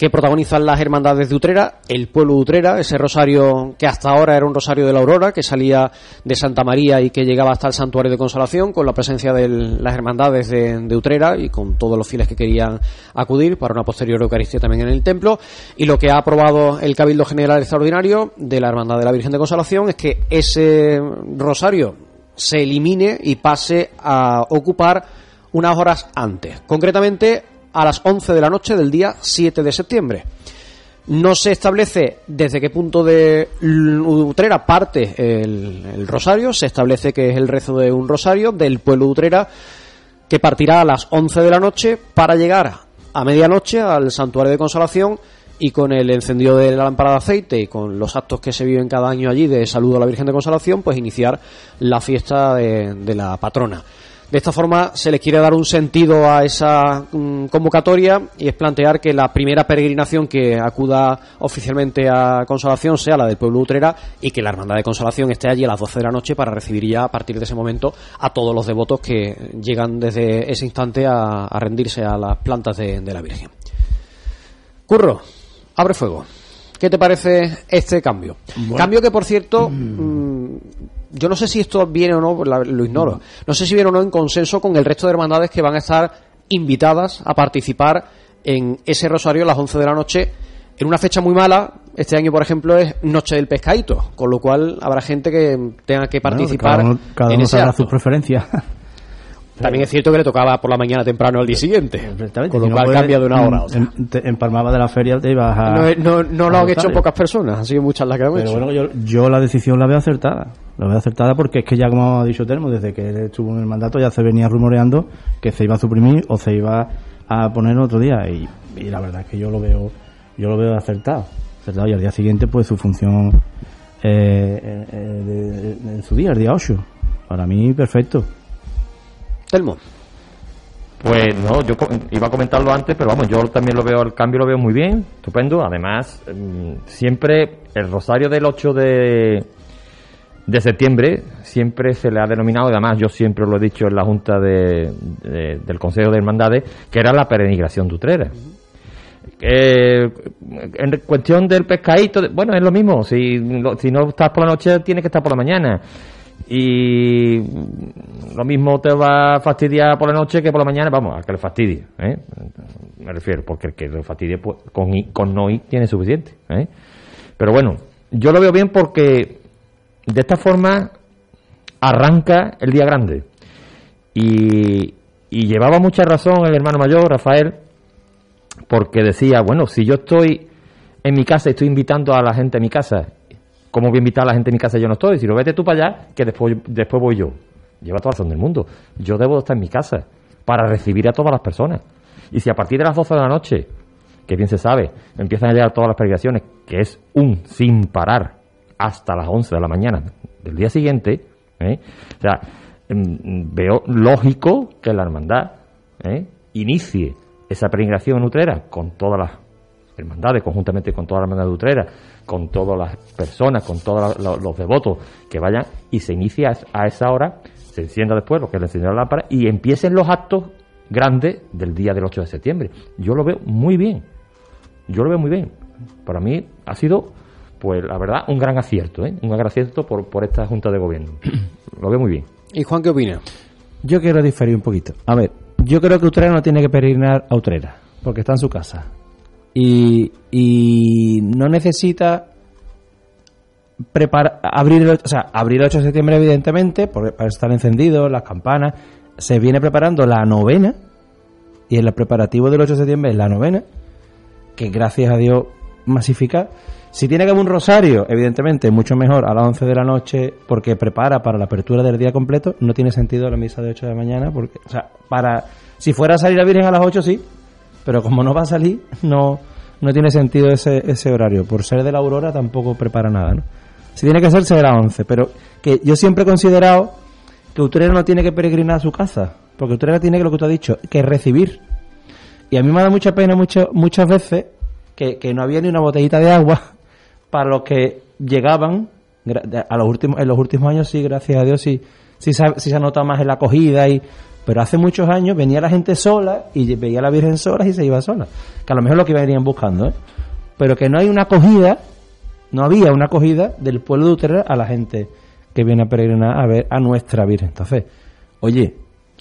que protagonizan las hermandades de Utrera, el pueblo de Utrera, ese rosario que hasta ahora era un rosario de la Aurora, que salía de Santa María y que llegaba hasta el santuario de Consolación, con la presencia de las hermandades de, Utrera y con todos los fieles que querían acudir para una posterior Eucaristía también en el templo. Y lo que ha aprobado el Cabildo General Extraordinario de la Hermandad de la Virgen de Consolación es que ese rosario se elimine y pase a ocupar unas horas antes. Concretamente a las 11 de la noche del día 7 de septiembre. No se establece desde qué punto de Utrera parte el, rosario, se establece que es el rezo de un rosario del pueblo de Utrera que partirá a las 11 de la noche para llegar a medianoche al santuario de consolación y con el encendido de la lámpara de aceite y con los actos que se viven cada año allí de saludo a la Virgen de Consolación, pues iniciar la fiesta de la patrona. De esta forma se le quiere dar un sentido a esa mm, convocatoria y es plantear que la primera peregrinación que acuda oficialmente a Consolación sea la del pueblo Utrera y que la Hermandad de Consolación esté allí a las 12 de la noche para recibir ya a partir de ese momento a todos los devotos que llegan desde ese instante a, a rendirse a las plantas de, de la Virgen. Curro, abre fuego. ¿Qué te parece este cambio? Cambio que, por cierto, mm, yo no sé si esto viene o no, lo ignoro, no sé si viene o no en consenso con el resto de hermandades que van a estar invitadas a participar en ese rosario a las 11 de la noche en una fecha muy mala. Este año, por ejemplo, es Noche del Pescadito, con lo cual habrá gente que tenga que participar Bueno, cada uno, cada en uno ese sabrá acto. sus preferencias. También es cierto que le tocaba por la mañana temprano al día siguiente, con lo Si cual cambia de una hora a otra. en- te empalmaba de la feria te ibas a... No, lo han hecho pocas personas, han sido muchas las que han Pero hecho. bueno, yo, yo la decisión la veo acertada. La veo acertada porque es que ya, como ha dicho Termo, desde que él estuvo en el mandato ya se venía rumoreando que se iba a suprimir o se iba a poner otro día. Y, y la verdad es que yo lo veo yo lo veo acertado. acertado. Y al día siguiente, pues su función eh, eh, de- de- en su día, el día 8. Para mí, perfecto. Telmo. Pues no, yo iba a comentarlo antes, pero vamos, yo también lo veo, el cambio lo veo muy bien, estupendo. Además, mm, siempre el rosario del 8 de, de septiembre siempre se le ha denominado, y además yo siempre lo he dicho en la Junta de, de- del Consejo de Hermandades, que era la peregrinación de. Eh, en cuestión del pescadito, bueno, es lo mismo. Si, no estás por la noche, tienes que estar por la mañana. Y lo mismo te va a fastidiar por la noche que por la mañana. Vamos, a que le fastidie. ¿eh? Me refiero, porque el que le fastidie pues, con, con no ir tiene suficiente. ¿eh? Pero bueno, yo lo veo bien porque de esta forma arranca el día grande. Y, llevaba mucha razón el hermano mayor, Rafael, porque decía, bueno, si yo estoy en mi casa y estoy invitando a la gente a mi casa, ¿cómo voy a invitar a la gente a mi casa y yo no estoy? Si lo vete tú para allá, que después, después voy yo. Lleva toda la razón del mundo. Yo debo estar en mi casa para recibir a todas las personas. Y si a partir de las 12 de la noche, que bien se sabe, empiezan a llegar todas las peregrinaciones, que es un sin parar hasta las 11 de la mañana del día siguiente, ¿eh? mm, veo lógico que la hermandad ¿eh? inicie esa peregrinación en Utrera con todas las hermandades, conjuntamente con toda la hermandad de Utrera, con todas las personas, con todos los devotos que vayan y se inicia a esa hora, se encienda después lo que encendedor de la lámpara y empiecen los actos grandes del día del 8 de septiembre. Yo lo veo muy bien. Yo lo veo muy bien. Para mí ha sido, pues la verdad, un gran acierto, ¿eh? Un gran acierto por, por esta Junta de Gobierno. lo veo muy bien. ¿Y Juan qué opina? Yo quiero diferir un poquito. A ver, yo creo que Utrera no tiene que peregrinar a Utrera, porque está en su casa. Y, y no necesita preparar, abrir, el, o sea, abrir el 8 de septiembre, evidentemente, porque para estar encendidos, las campanas. Se viene preparando la novena, y el preparativo del 8 de septiembre es la novena, que gracias a Dios masifica. Si tiene que haber un rosario, evidentemente, mucho mejor a las 11 de la noche, porque prepara para la apertura del día completo. No tiene sentido la misa de 8 de la mañana, porque, o sea, para, si fuera a salir la Virgen a las 8, sí, pero como no va a salir, no, no tiene sentido ese, ese horario. Por ser de la aurora tampoco prepara nada, ¿no? Si tiene que ser, será a las 11, pero que yo siempre he considerado que Utrera no tiene que peregrinar a su casa, porque Utrera tiene que, lo que tú has dicho, que recibir. Y a mí me dado mucha pena mucho, muchas veces que, no había ni una botellita de agua para los que llegaban a los últimos, en los últimos años sí, gracias a Dios, sí, sí, se, ha, notado más en la acogida y pero hace muchos años venía la gente sola y veía la Virgen sola y se iba sola. Que a lo mejor lo que venían buscando, ¿eh? Pero que no hay una acogida, no había una acogida del pueblo de Utrera a la gente que viene a peregrinar a ver a nuestra Virgen. Entonces, oye,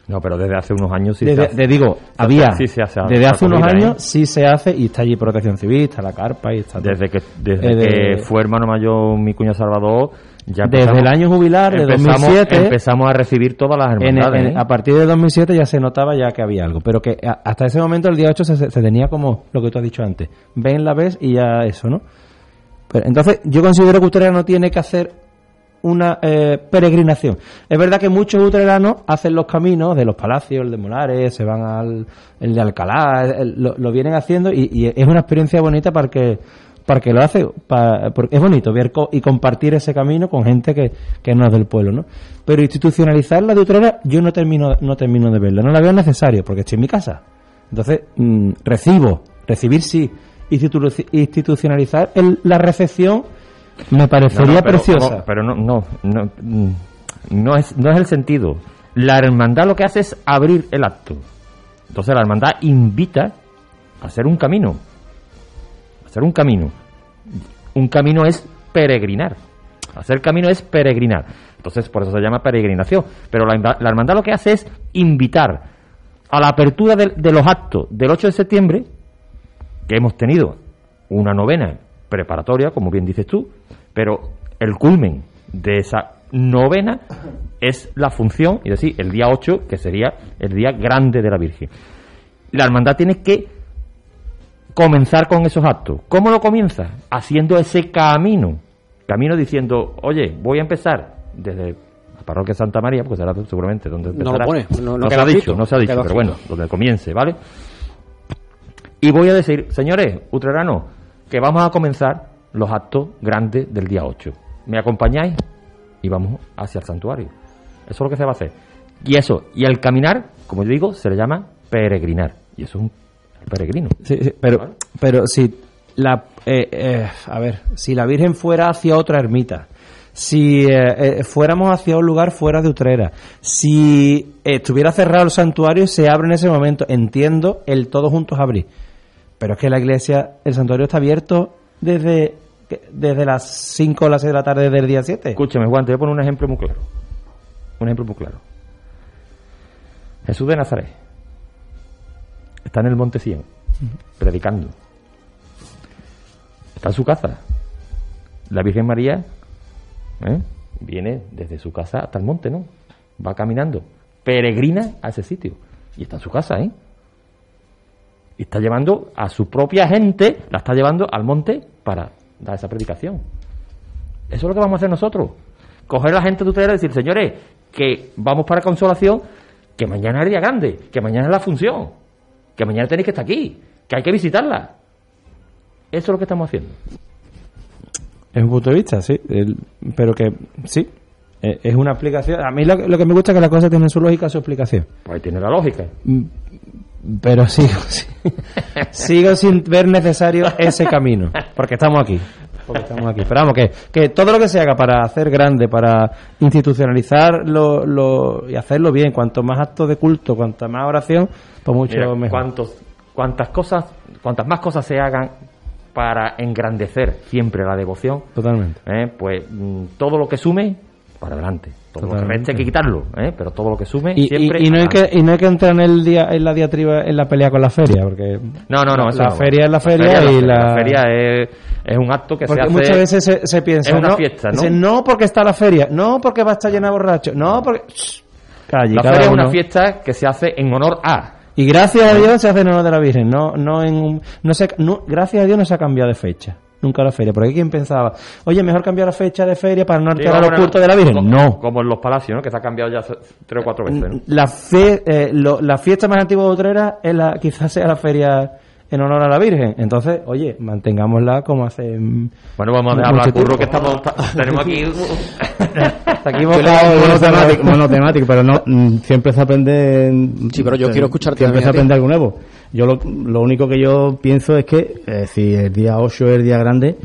No, pero desde hace unos años sí desde, se hace. te digo, había, sí se hace desde hace unos ¿eh? años sí se hace y está allí Protección Civil, está la carpa y está todo. Desde que, desde Eh, que fue hermano mayor mi cuña Salvador, ya Desde empezamos- el año jubilar de empezamos, 2007, empezamos a recibir todas las hermandades. en- ¿eh? a partir de 2007 ya se notaba ya que había algo, pero que a- hasta ese momento, el día 8, se, se tenía como lo que tú has dicho antes. Ven, la ves y ya eso, ¿no? Pero, entonces, yo considero que Utrera no tiene que hacer una eh, peregrinación. Es verdad que muchos utreranos hacen los caminos de los palacios, el de Molares, se van al el de Alcalá, el- lo, vienen haciendo y, es una experiencia bonita para que para que lo hace, pa- porque es bonito ver co- y compartir ese camino con gente que, que no es del pueblo, ¿no? Pero institucionalizar la de Utrera yo no termino no termino de verla, no la veo necesario porque estoy en mi casa. Entonces, mm, recibo, recibir sí, Institu- institucionalizar el- la recepción me parecería No, no, pero- preciosa. no, pero no, no, no, mm, no es, no es el sentido. La hermandad lo que hace es abrir el acto. Entonces la hermandad invita a hacer un camino. A hacer un camino. Un camino es peregrinar. Hacer camino es peregrinar. Entonces, por eso se llama peregrinación. Pero la hermandad lo que hace es invitar a la apertura de, de los actos del 8 de septiembre, que hemos tenido una novena preparatoria, como bien dices tú, pero el culmen de esa novena es la función, es decir, el día 8, que sería el día grande de la Virgen. La hermandad tiene que comenzar con esos actos. ¿Cómo lo comienza? Haciendo ese camino. Camino diciendo, oye, voy a empezar desde la parroquia de Santa María, porque será seguramente donde No lo empezará. pone, no- no se ha dicho, no se ha dicho, pero bueno, donde comience, ¿vale? Y voy a decir, señores, utreranos, que vamos a comenzar los actos grandes del día 8. ¿Me acompañáis? Y vamos hacia el santuario. Eso es lo que se va a hacer. Y eso, y el caminar, como yo digo, se le llama peregrinar. Y eso es un peregrino. Sí, sí, pero, pero si la, eh, eh, a ver, si la Virgen fuera hacia otra ermita, si eh, eh, fuéramos hacia un lugar fuera de Utrera, si estuviera cerrado el santuario, se abre en ese momento. Entiendo el todos juntos abrir. Pero es que la iglesia, el santuario está abierto desde, desde las 5 o las 6 de la tarde del día 7. Escúchame, Juan, te voy a poner un ejemplo muy claro. Un ejemplo muy claro. Jesús de Nazaret está en el Monte Cien, predicando. Está en su casa. La Virgen María ¿eh? viene desde su casa hasta el monte, ¿no? Va caminando, peregrina a ese sitio. Y está en su casa, ¿eh? Y está llevando a su propia gente, la está llevando al monte para dar esa predicación. Eso es lo que vamos a hacer nosotros. Coger a la gente de ustedes y decir, señores, que vamos para consolación, que mañana es el día grande, que mañana es la función, que mañana tenéis que estar aquí, que hay que visitarla. Eso es lo que estamos haciendo. Es un punto de vista, sí. El- pero que, sí. eh, Es una explicación. A mí lo, lo que me gusta es que las cosas tienen su lógica, su explicación. Pues tiene la lógica. Pero sigo, sigo sin ver necesario ese camino. Porque estamos aquí. Porque estamos aquí. Pero vamos, que, que todo lo que se haga para hacer grande, para institucionalizar lo, lo- y hacerlo bien, cuanto más actos de culto, cuanta más oración, pues mucho Mira, mejor. cuantos, cuantas cosas, cuantas más cosas se hagan para engrandecer siempre la devoción, Totalmente. ¿eh? pues mm, todo lo que sume, para adelante. Todo lo que Totalmente. reste hay que quitarlo, ¿eh? pero todo lo que sume Y, siempre. y- y no hay que, y no hay que entrar en, el día, en la diatriba, en la pelea con la feria, porque No, no, no. la, la no. feria es la feria y feria. la... La feria es, es un acto que Porque se hace. muchas veces se, se piensa, es una ¿no? fiesta, ¿no? Dicen, no porque está la feria, no porque va a estar llena de borrachos, no porque... Calle, la feria es una fiesta que se hace en honor a. Y gracias a Dios se hace en honor de la Virgen, no, no en un, no se, no, gracias a Dios no se ha cambiado de fecha. Nunca la feria, porque hay quien pensaba, oye, mejor cambiar la fecha de feria para no alterar los cultos de la Virgen. como- No. Como en los palacios, ¿no? Que se ha cambiado ya tres o cuatro veces, ¿no? La, fe, eh, lo- la fiesta más antigua de Utrera es la, quizás sea la feria en honor a la Virgen. Entonces, oye, mantengámosla como hace. mm, Bueno, vamos a hablar, tiempo. curro, que estamos, tenemos aquí. Hasta aquí monotemático, monotemático, pero no, mm, siempre se aprende. mm, Sí, pero yo eh, quiero escucharte Siempre se aprende algo nuevo. Yo lo, lo único que yo pienso es que eh, si el día 8 es el día grande,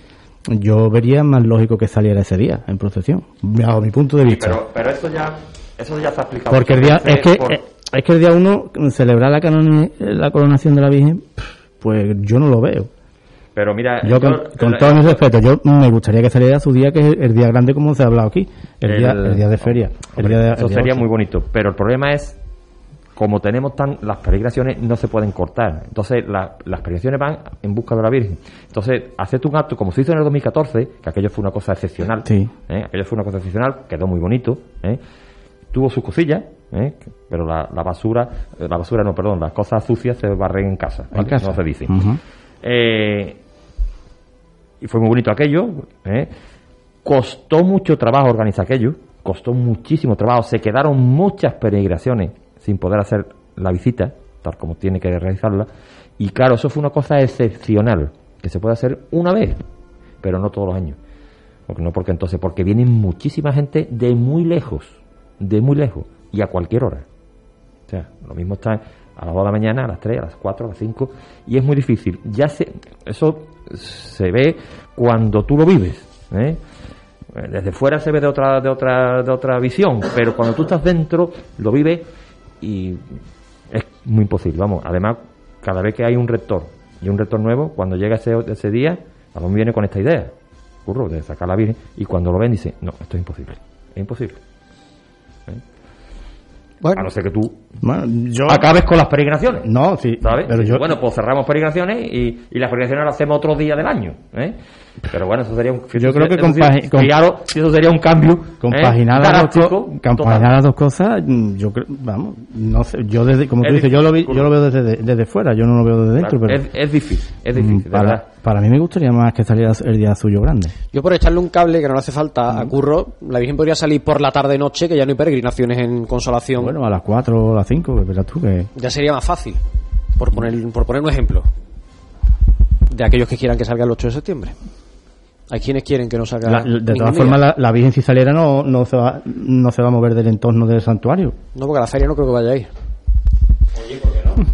yo vería más lógico que saliera ese día en procesión, bajo mi punto de vista. Pero, pero eso ya, eso ya está explicado. Porque el día, es que, por- eh, es que el día 1, celebrar la, canoni- la coronación de la Virgen, pues yo no lo veo. pero mira, Yo, con, yo- con el- todo mi respeto, yo me gustaría que saliera su día, que es el día grande, como se ha hablado aquí, el, día, el día de feria. El día de, eso día sería muy bonito, pero el problema es como tenemos tan las peregrinaciones no se pueden cortar. Entonces la- las peregrinaciones van en busca de la Virgen. Entonces, hacerte un acto como se hizo en el 2014, que aquello fue una cosa excepcional. Sí. ¿eh? Aquello fue una cosa excepcional, quedó muy bonito, ¿eh? tuvo sus cosillas, ¿eh? pero la, la basura, la basura no, perdón, las cosas sucias se barren en casa, En casa. no se dice. Y fue muy bonito aquello. Costó mucho trabajo organizar aquello, costó muchísimo trabajo. Se quedaron muchas peregrinaciones sin poder hacer la visita, tal como tiene que realizarla. Y claro, eso fue una cosa excepcional, que se puede hacer una vez, pero no todos los años. Porque no porque entonces, porque vienen muchísima gente de muy lejos, de muy lejos, y a cualquier hora. O sea, lo mismo está a las 2 de la mañana, a las 3, a las 4, a las 5, y es muy difícil. Ya se, eso se ve cuando tú lo vives. Eh, Desde fuera se ve de otra, de otra, de otra visión, pero cuando tú estás dentro, lo vives y es muy imposible. Vamos, además, cada vez que hay un rector y un rector nuevo, cuando llega ese, ese día, a lo mejor viene con esta idea. curro de sacar la Virgen, y cuando lo ven dice, no, esto es imposible, es imposible. ¿Eh? A no ser que tú Bueno, yo... acabes con las peregrinaciones. No, sí. ¿sabes? Pero yo... Bueno, pues cerramos peregrinaciones y, y las peregrinaciones las hacemos otro día del año. ¿eh? Pero bueno, eso sería un. Yo creo que eso sí- compagi- com- fijaros, eso sería un cambio. compaginar, ¿eh? las, dos, co- compaginar las dos cosas, mm, yo creo, vamos, no sé, yo desde, como Es tú dices, yo lo, vi- yo lo veo desde, desde fuera, yo no lo veo desde dentro, Claro, pero es, es difícil, es mm, difícil, de para, verdad. para mí me gustaría más que saliera el día suyo grande. Yo por echarle un cable que no le hace falta a Curro, la Virgen podría salir por la tarde-noche, que ya no hay peregrinaciones en Consolación. Bueno, a las 4 o a las 5, que verás tú que... ya sería más fácil, por poner, por poner un ejemplo, de aquellos que quieran que salga el 8 de septiembre. Hay quienes quieren que no salga. La- de todas formas, la, la Virgen si saliera no, no, se va, no se va a mover del entorno del santuario. No, porque a la feria no creo que vaya a ir.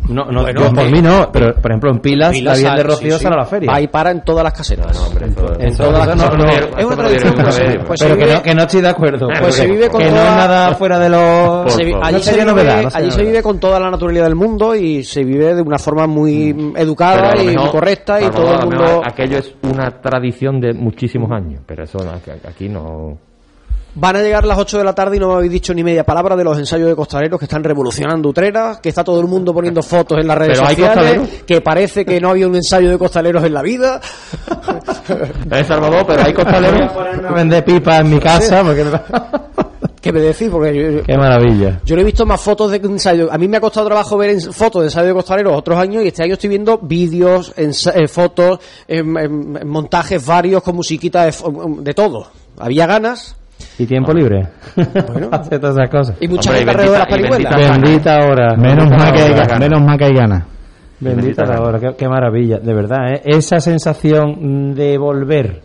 No, no, Bueno, yo por eh, mí no, pero por ejemplo en Pilas, Pilas la Virgen de Rocío sí, a la feria. Va y para en todas las casetas. en Eso- todas las casetas. no- no, es una no tradición. Pues, pues pero se que vive- no, que no estoy de acuerdo. Pues se vive con que no toda- es nada fuera de los... Se allí No se, vive, novedad, no allí se vive con toda la naturalidad del mundo y se vive de una forma muy Pero educada y mejor, muy correcta y todo el mundo aquello es una tradición de muchísimos años, pero eso no, aquí no. Van a llegar las 8 de la tarde y no me habéis dicho ni media palabra de los ensayos de costaleros que están revolucionando Utrera, que está todo el mundo poniendo fotos en las redes Pero sociales, que parece que no había un ensayo de costaleros en la vida. Es Salvador, pero hay costaleros. a vender pipas en mi casa porque... ¿Qué me decís? Porque yo, Qué maravilla. yo no he visto más fotos de ensayo. A mí me ha costado trabajo ver en- fotos de ensayo de costaleros otros años y este año estoy viendo vídeos, eh, fotos, em, em, montajes varios con musiquita de, fo- de todo. Había ganas ¿Y tiempo libre? Hacer todas esas cosas. y mucha gente alrededor de las parihuelas. Bendita hora. Menos mal que hay, hora. ga- menos mal que hay ganas. Bendita la hora, qué, qué maravilla, de verdad, ¿eh? Esa sensación de volver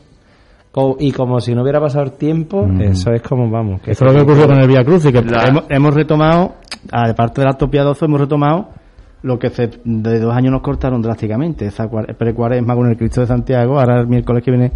y como si no hubiera pasado el tiempo, eso es como, vamos. que Eso es lo que ocurrió con el Via Cruz y que La- hemos, hemos retomado, aparte del acto piadoso, hemos retomado lo que se- de dos años nos cortaron drásticamente, esa cua- precuaresma con el Cristo de Santiago, ahora el miércoles que viene,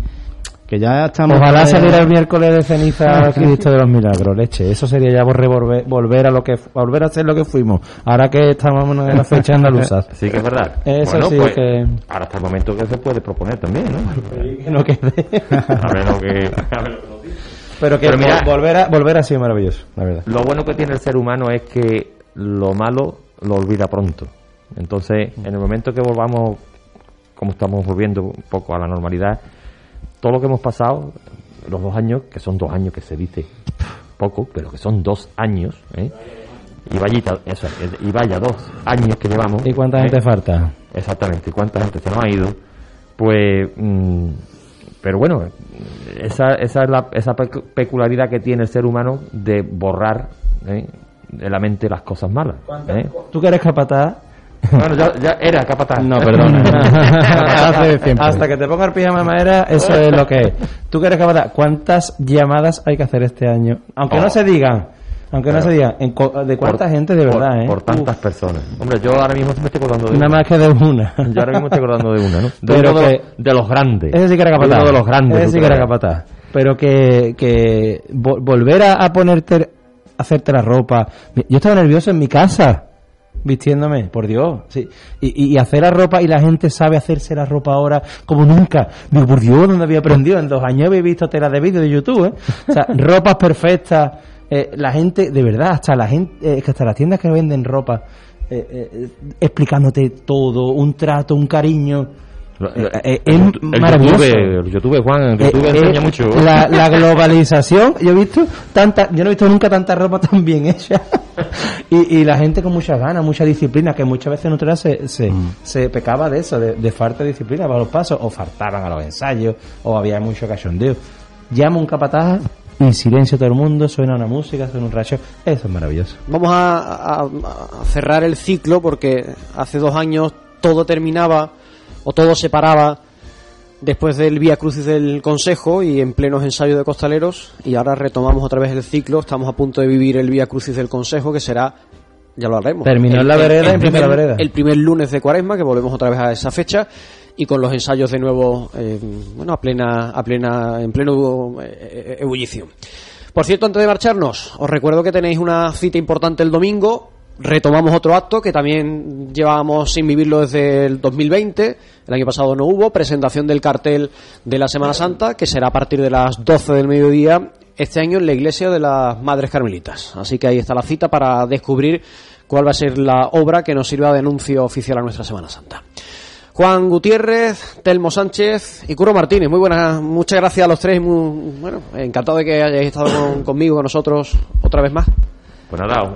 que ya estamos... Ojalá saliera el miércoles de ceniza Cristo de los Milagros, leche. Eso sería ya volver, volver, a lo que volver a ser lo que fuimos. Ahora que estamos en la fecha andaluza. Sí que es verdad. Eso bueno, sí pues, que- ahora hasta el momento que se puede proponer también, ¿no? Que no quede. A que. que diga. Pero que Pero mira- vol- volver a volver ha sido maravilloso, la verdad. Lo bueno que tiene el ser humano es que lo malo lo olvida pronto. Entonces, en el momento que volvamos, como estamos volviendo un poco a la normalidad, todo lo que hemos pasado, los dos años, que son dos años que se dice poco, pero que son dos años, ¿eh? y, vaya, eso, y vaya dos años que llevamos. ¿Y cuánta ¿eh? gente falta? Exactamente, y cuánta gente se nos ha ido. Pues, mm, pero bueno, esa, esa es la, esa pecu- peculiaridad que tiene el ser humano de borrar ¿eh? de la mente las cosas malas. ¿eh? ¿Tú que eres capataz? Bueno, ya, ya era capataz. No, perdona. Capataz de siempre. Hasta que te ponga el pijama de madera, eso es lo que es. ¿Tú que eres capataz? ¿Cuántas llamadas hay que hacer este año? Aunque no Oh. se digan. Aunque no se digan. ¿En co- ¿De cuánta Por- gente de por- verdad, eh? Por tantas personas. Hombre, yo ahora mismo me estoy acordando de Nada una. más que de una. Yo ahora mismo estoy acordando de una, ¿no? De, Pero uno de, que- los, de los grandes. Ese sí que era capataz. De uno de los grandes. Ese sí que era capataz. Pero que, que vo- volver a, a ponerte, a hacerte la ropa. Yo estaba nervioso en mi casa, vistiéndome, por Dios. Sí. Y, y- hacer la ropa y la gente sabe hacerse la ropa ahora como nunca. Digo, por Dios, ¿dónde había aprendido? En dos años había visto telas de vídeo de YouTube, ¿eh? O sea, ropas perfectas. eh, la gente, de verdad, hasta la gente, eh, que hasta las tiendas que venden ropa, eh, explicándote todo, un trato, un cariño. Eh, es el maravilloso. YouTube, el YouTube, Juan, el YouTube Eh, enseña eh, mucho. La, la globalización, yo he visto tanta, yo no he visto nunca tanta ropa tan bien hecha. y, y la gente con muchas ganas, mucha disciplina, que muchas veces en Utrera se, se, se pecaba de eso, de, de falta de disciplina para los pasos, o faltaban a los ensayos, o había mucho cachondeo. Llama un capataz, en silencio todo el mundo, suena una música, suena un rayo, eso es maravilloso. Vamos a, a- a cerrar el ciclo porque hace dos años todo terminaba o todo se paraba después del Vía Crucis del Consejo y en plenos ensayos de costaleros y ahora retomamos otra vez el ciclo. Estamos a punto de vivir el Vía Crucis del Consejo que será, ya lo haremos. Terminó en la vereda y empieza primer, la vereda. El primer lunes de Cuaresma que volvemos otra vez a esa fecha y con los ensayos de nuevo, eh, bueno, a plena, a plena, en pleno eh, eh, ebullición. Por cierto, antes de marcharnos, os recuerdo que tenéis una cita importante el domingo retomamos otro acto que también llevábamos sin vivirlo desde el 2020. El año pasado no hubo presentación del cartel de la Semana Santa, que será a partir de las 12 del mediodía este año en la iglesia de las Madres Carmelitas. Así que ahí está la cita para descubrir cuál va a ser la obra que nos sirva de anuncio oficial a nuestra Semana Santa. Juan Gutiérrez, Telmo Sánchez y Curo Martínez. Muy buenas, muchas gracias a los tres. Muy, bueno, encantado de que hayáis estado con- conmigo, con nosotros, otra vez más. Pues nada,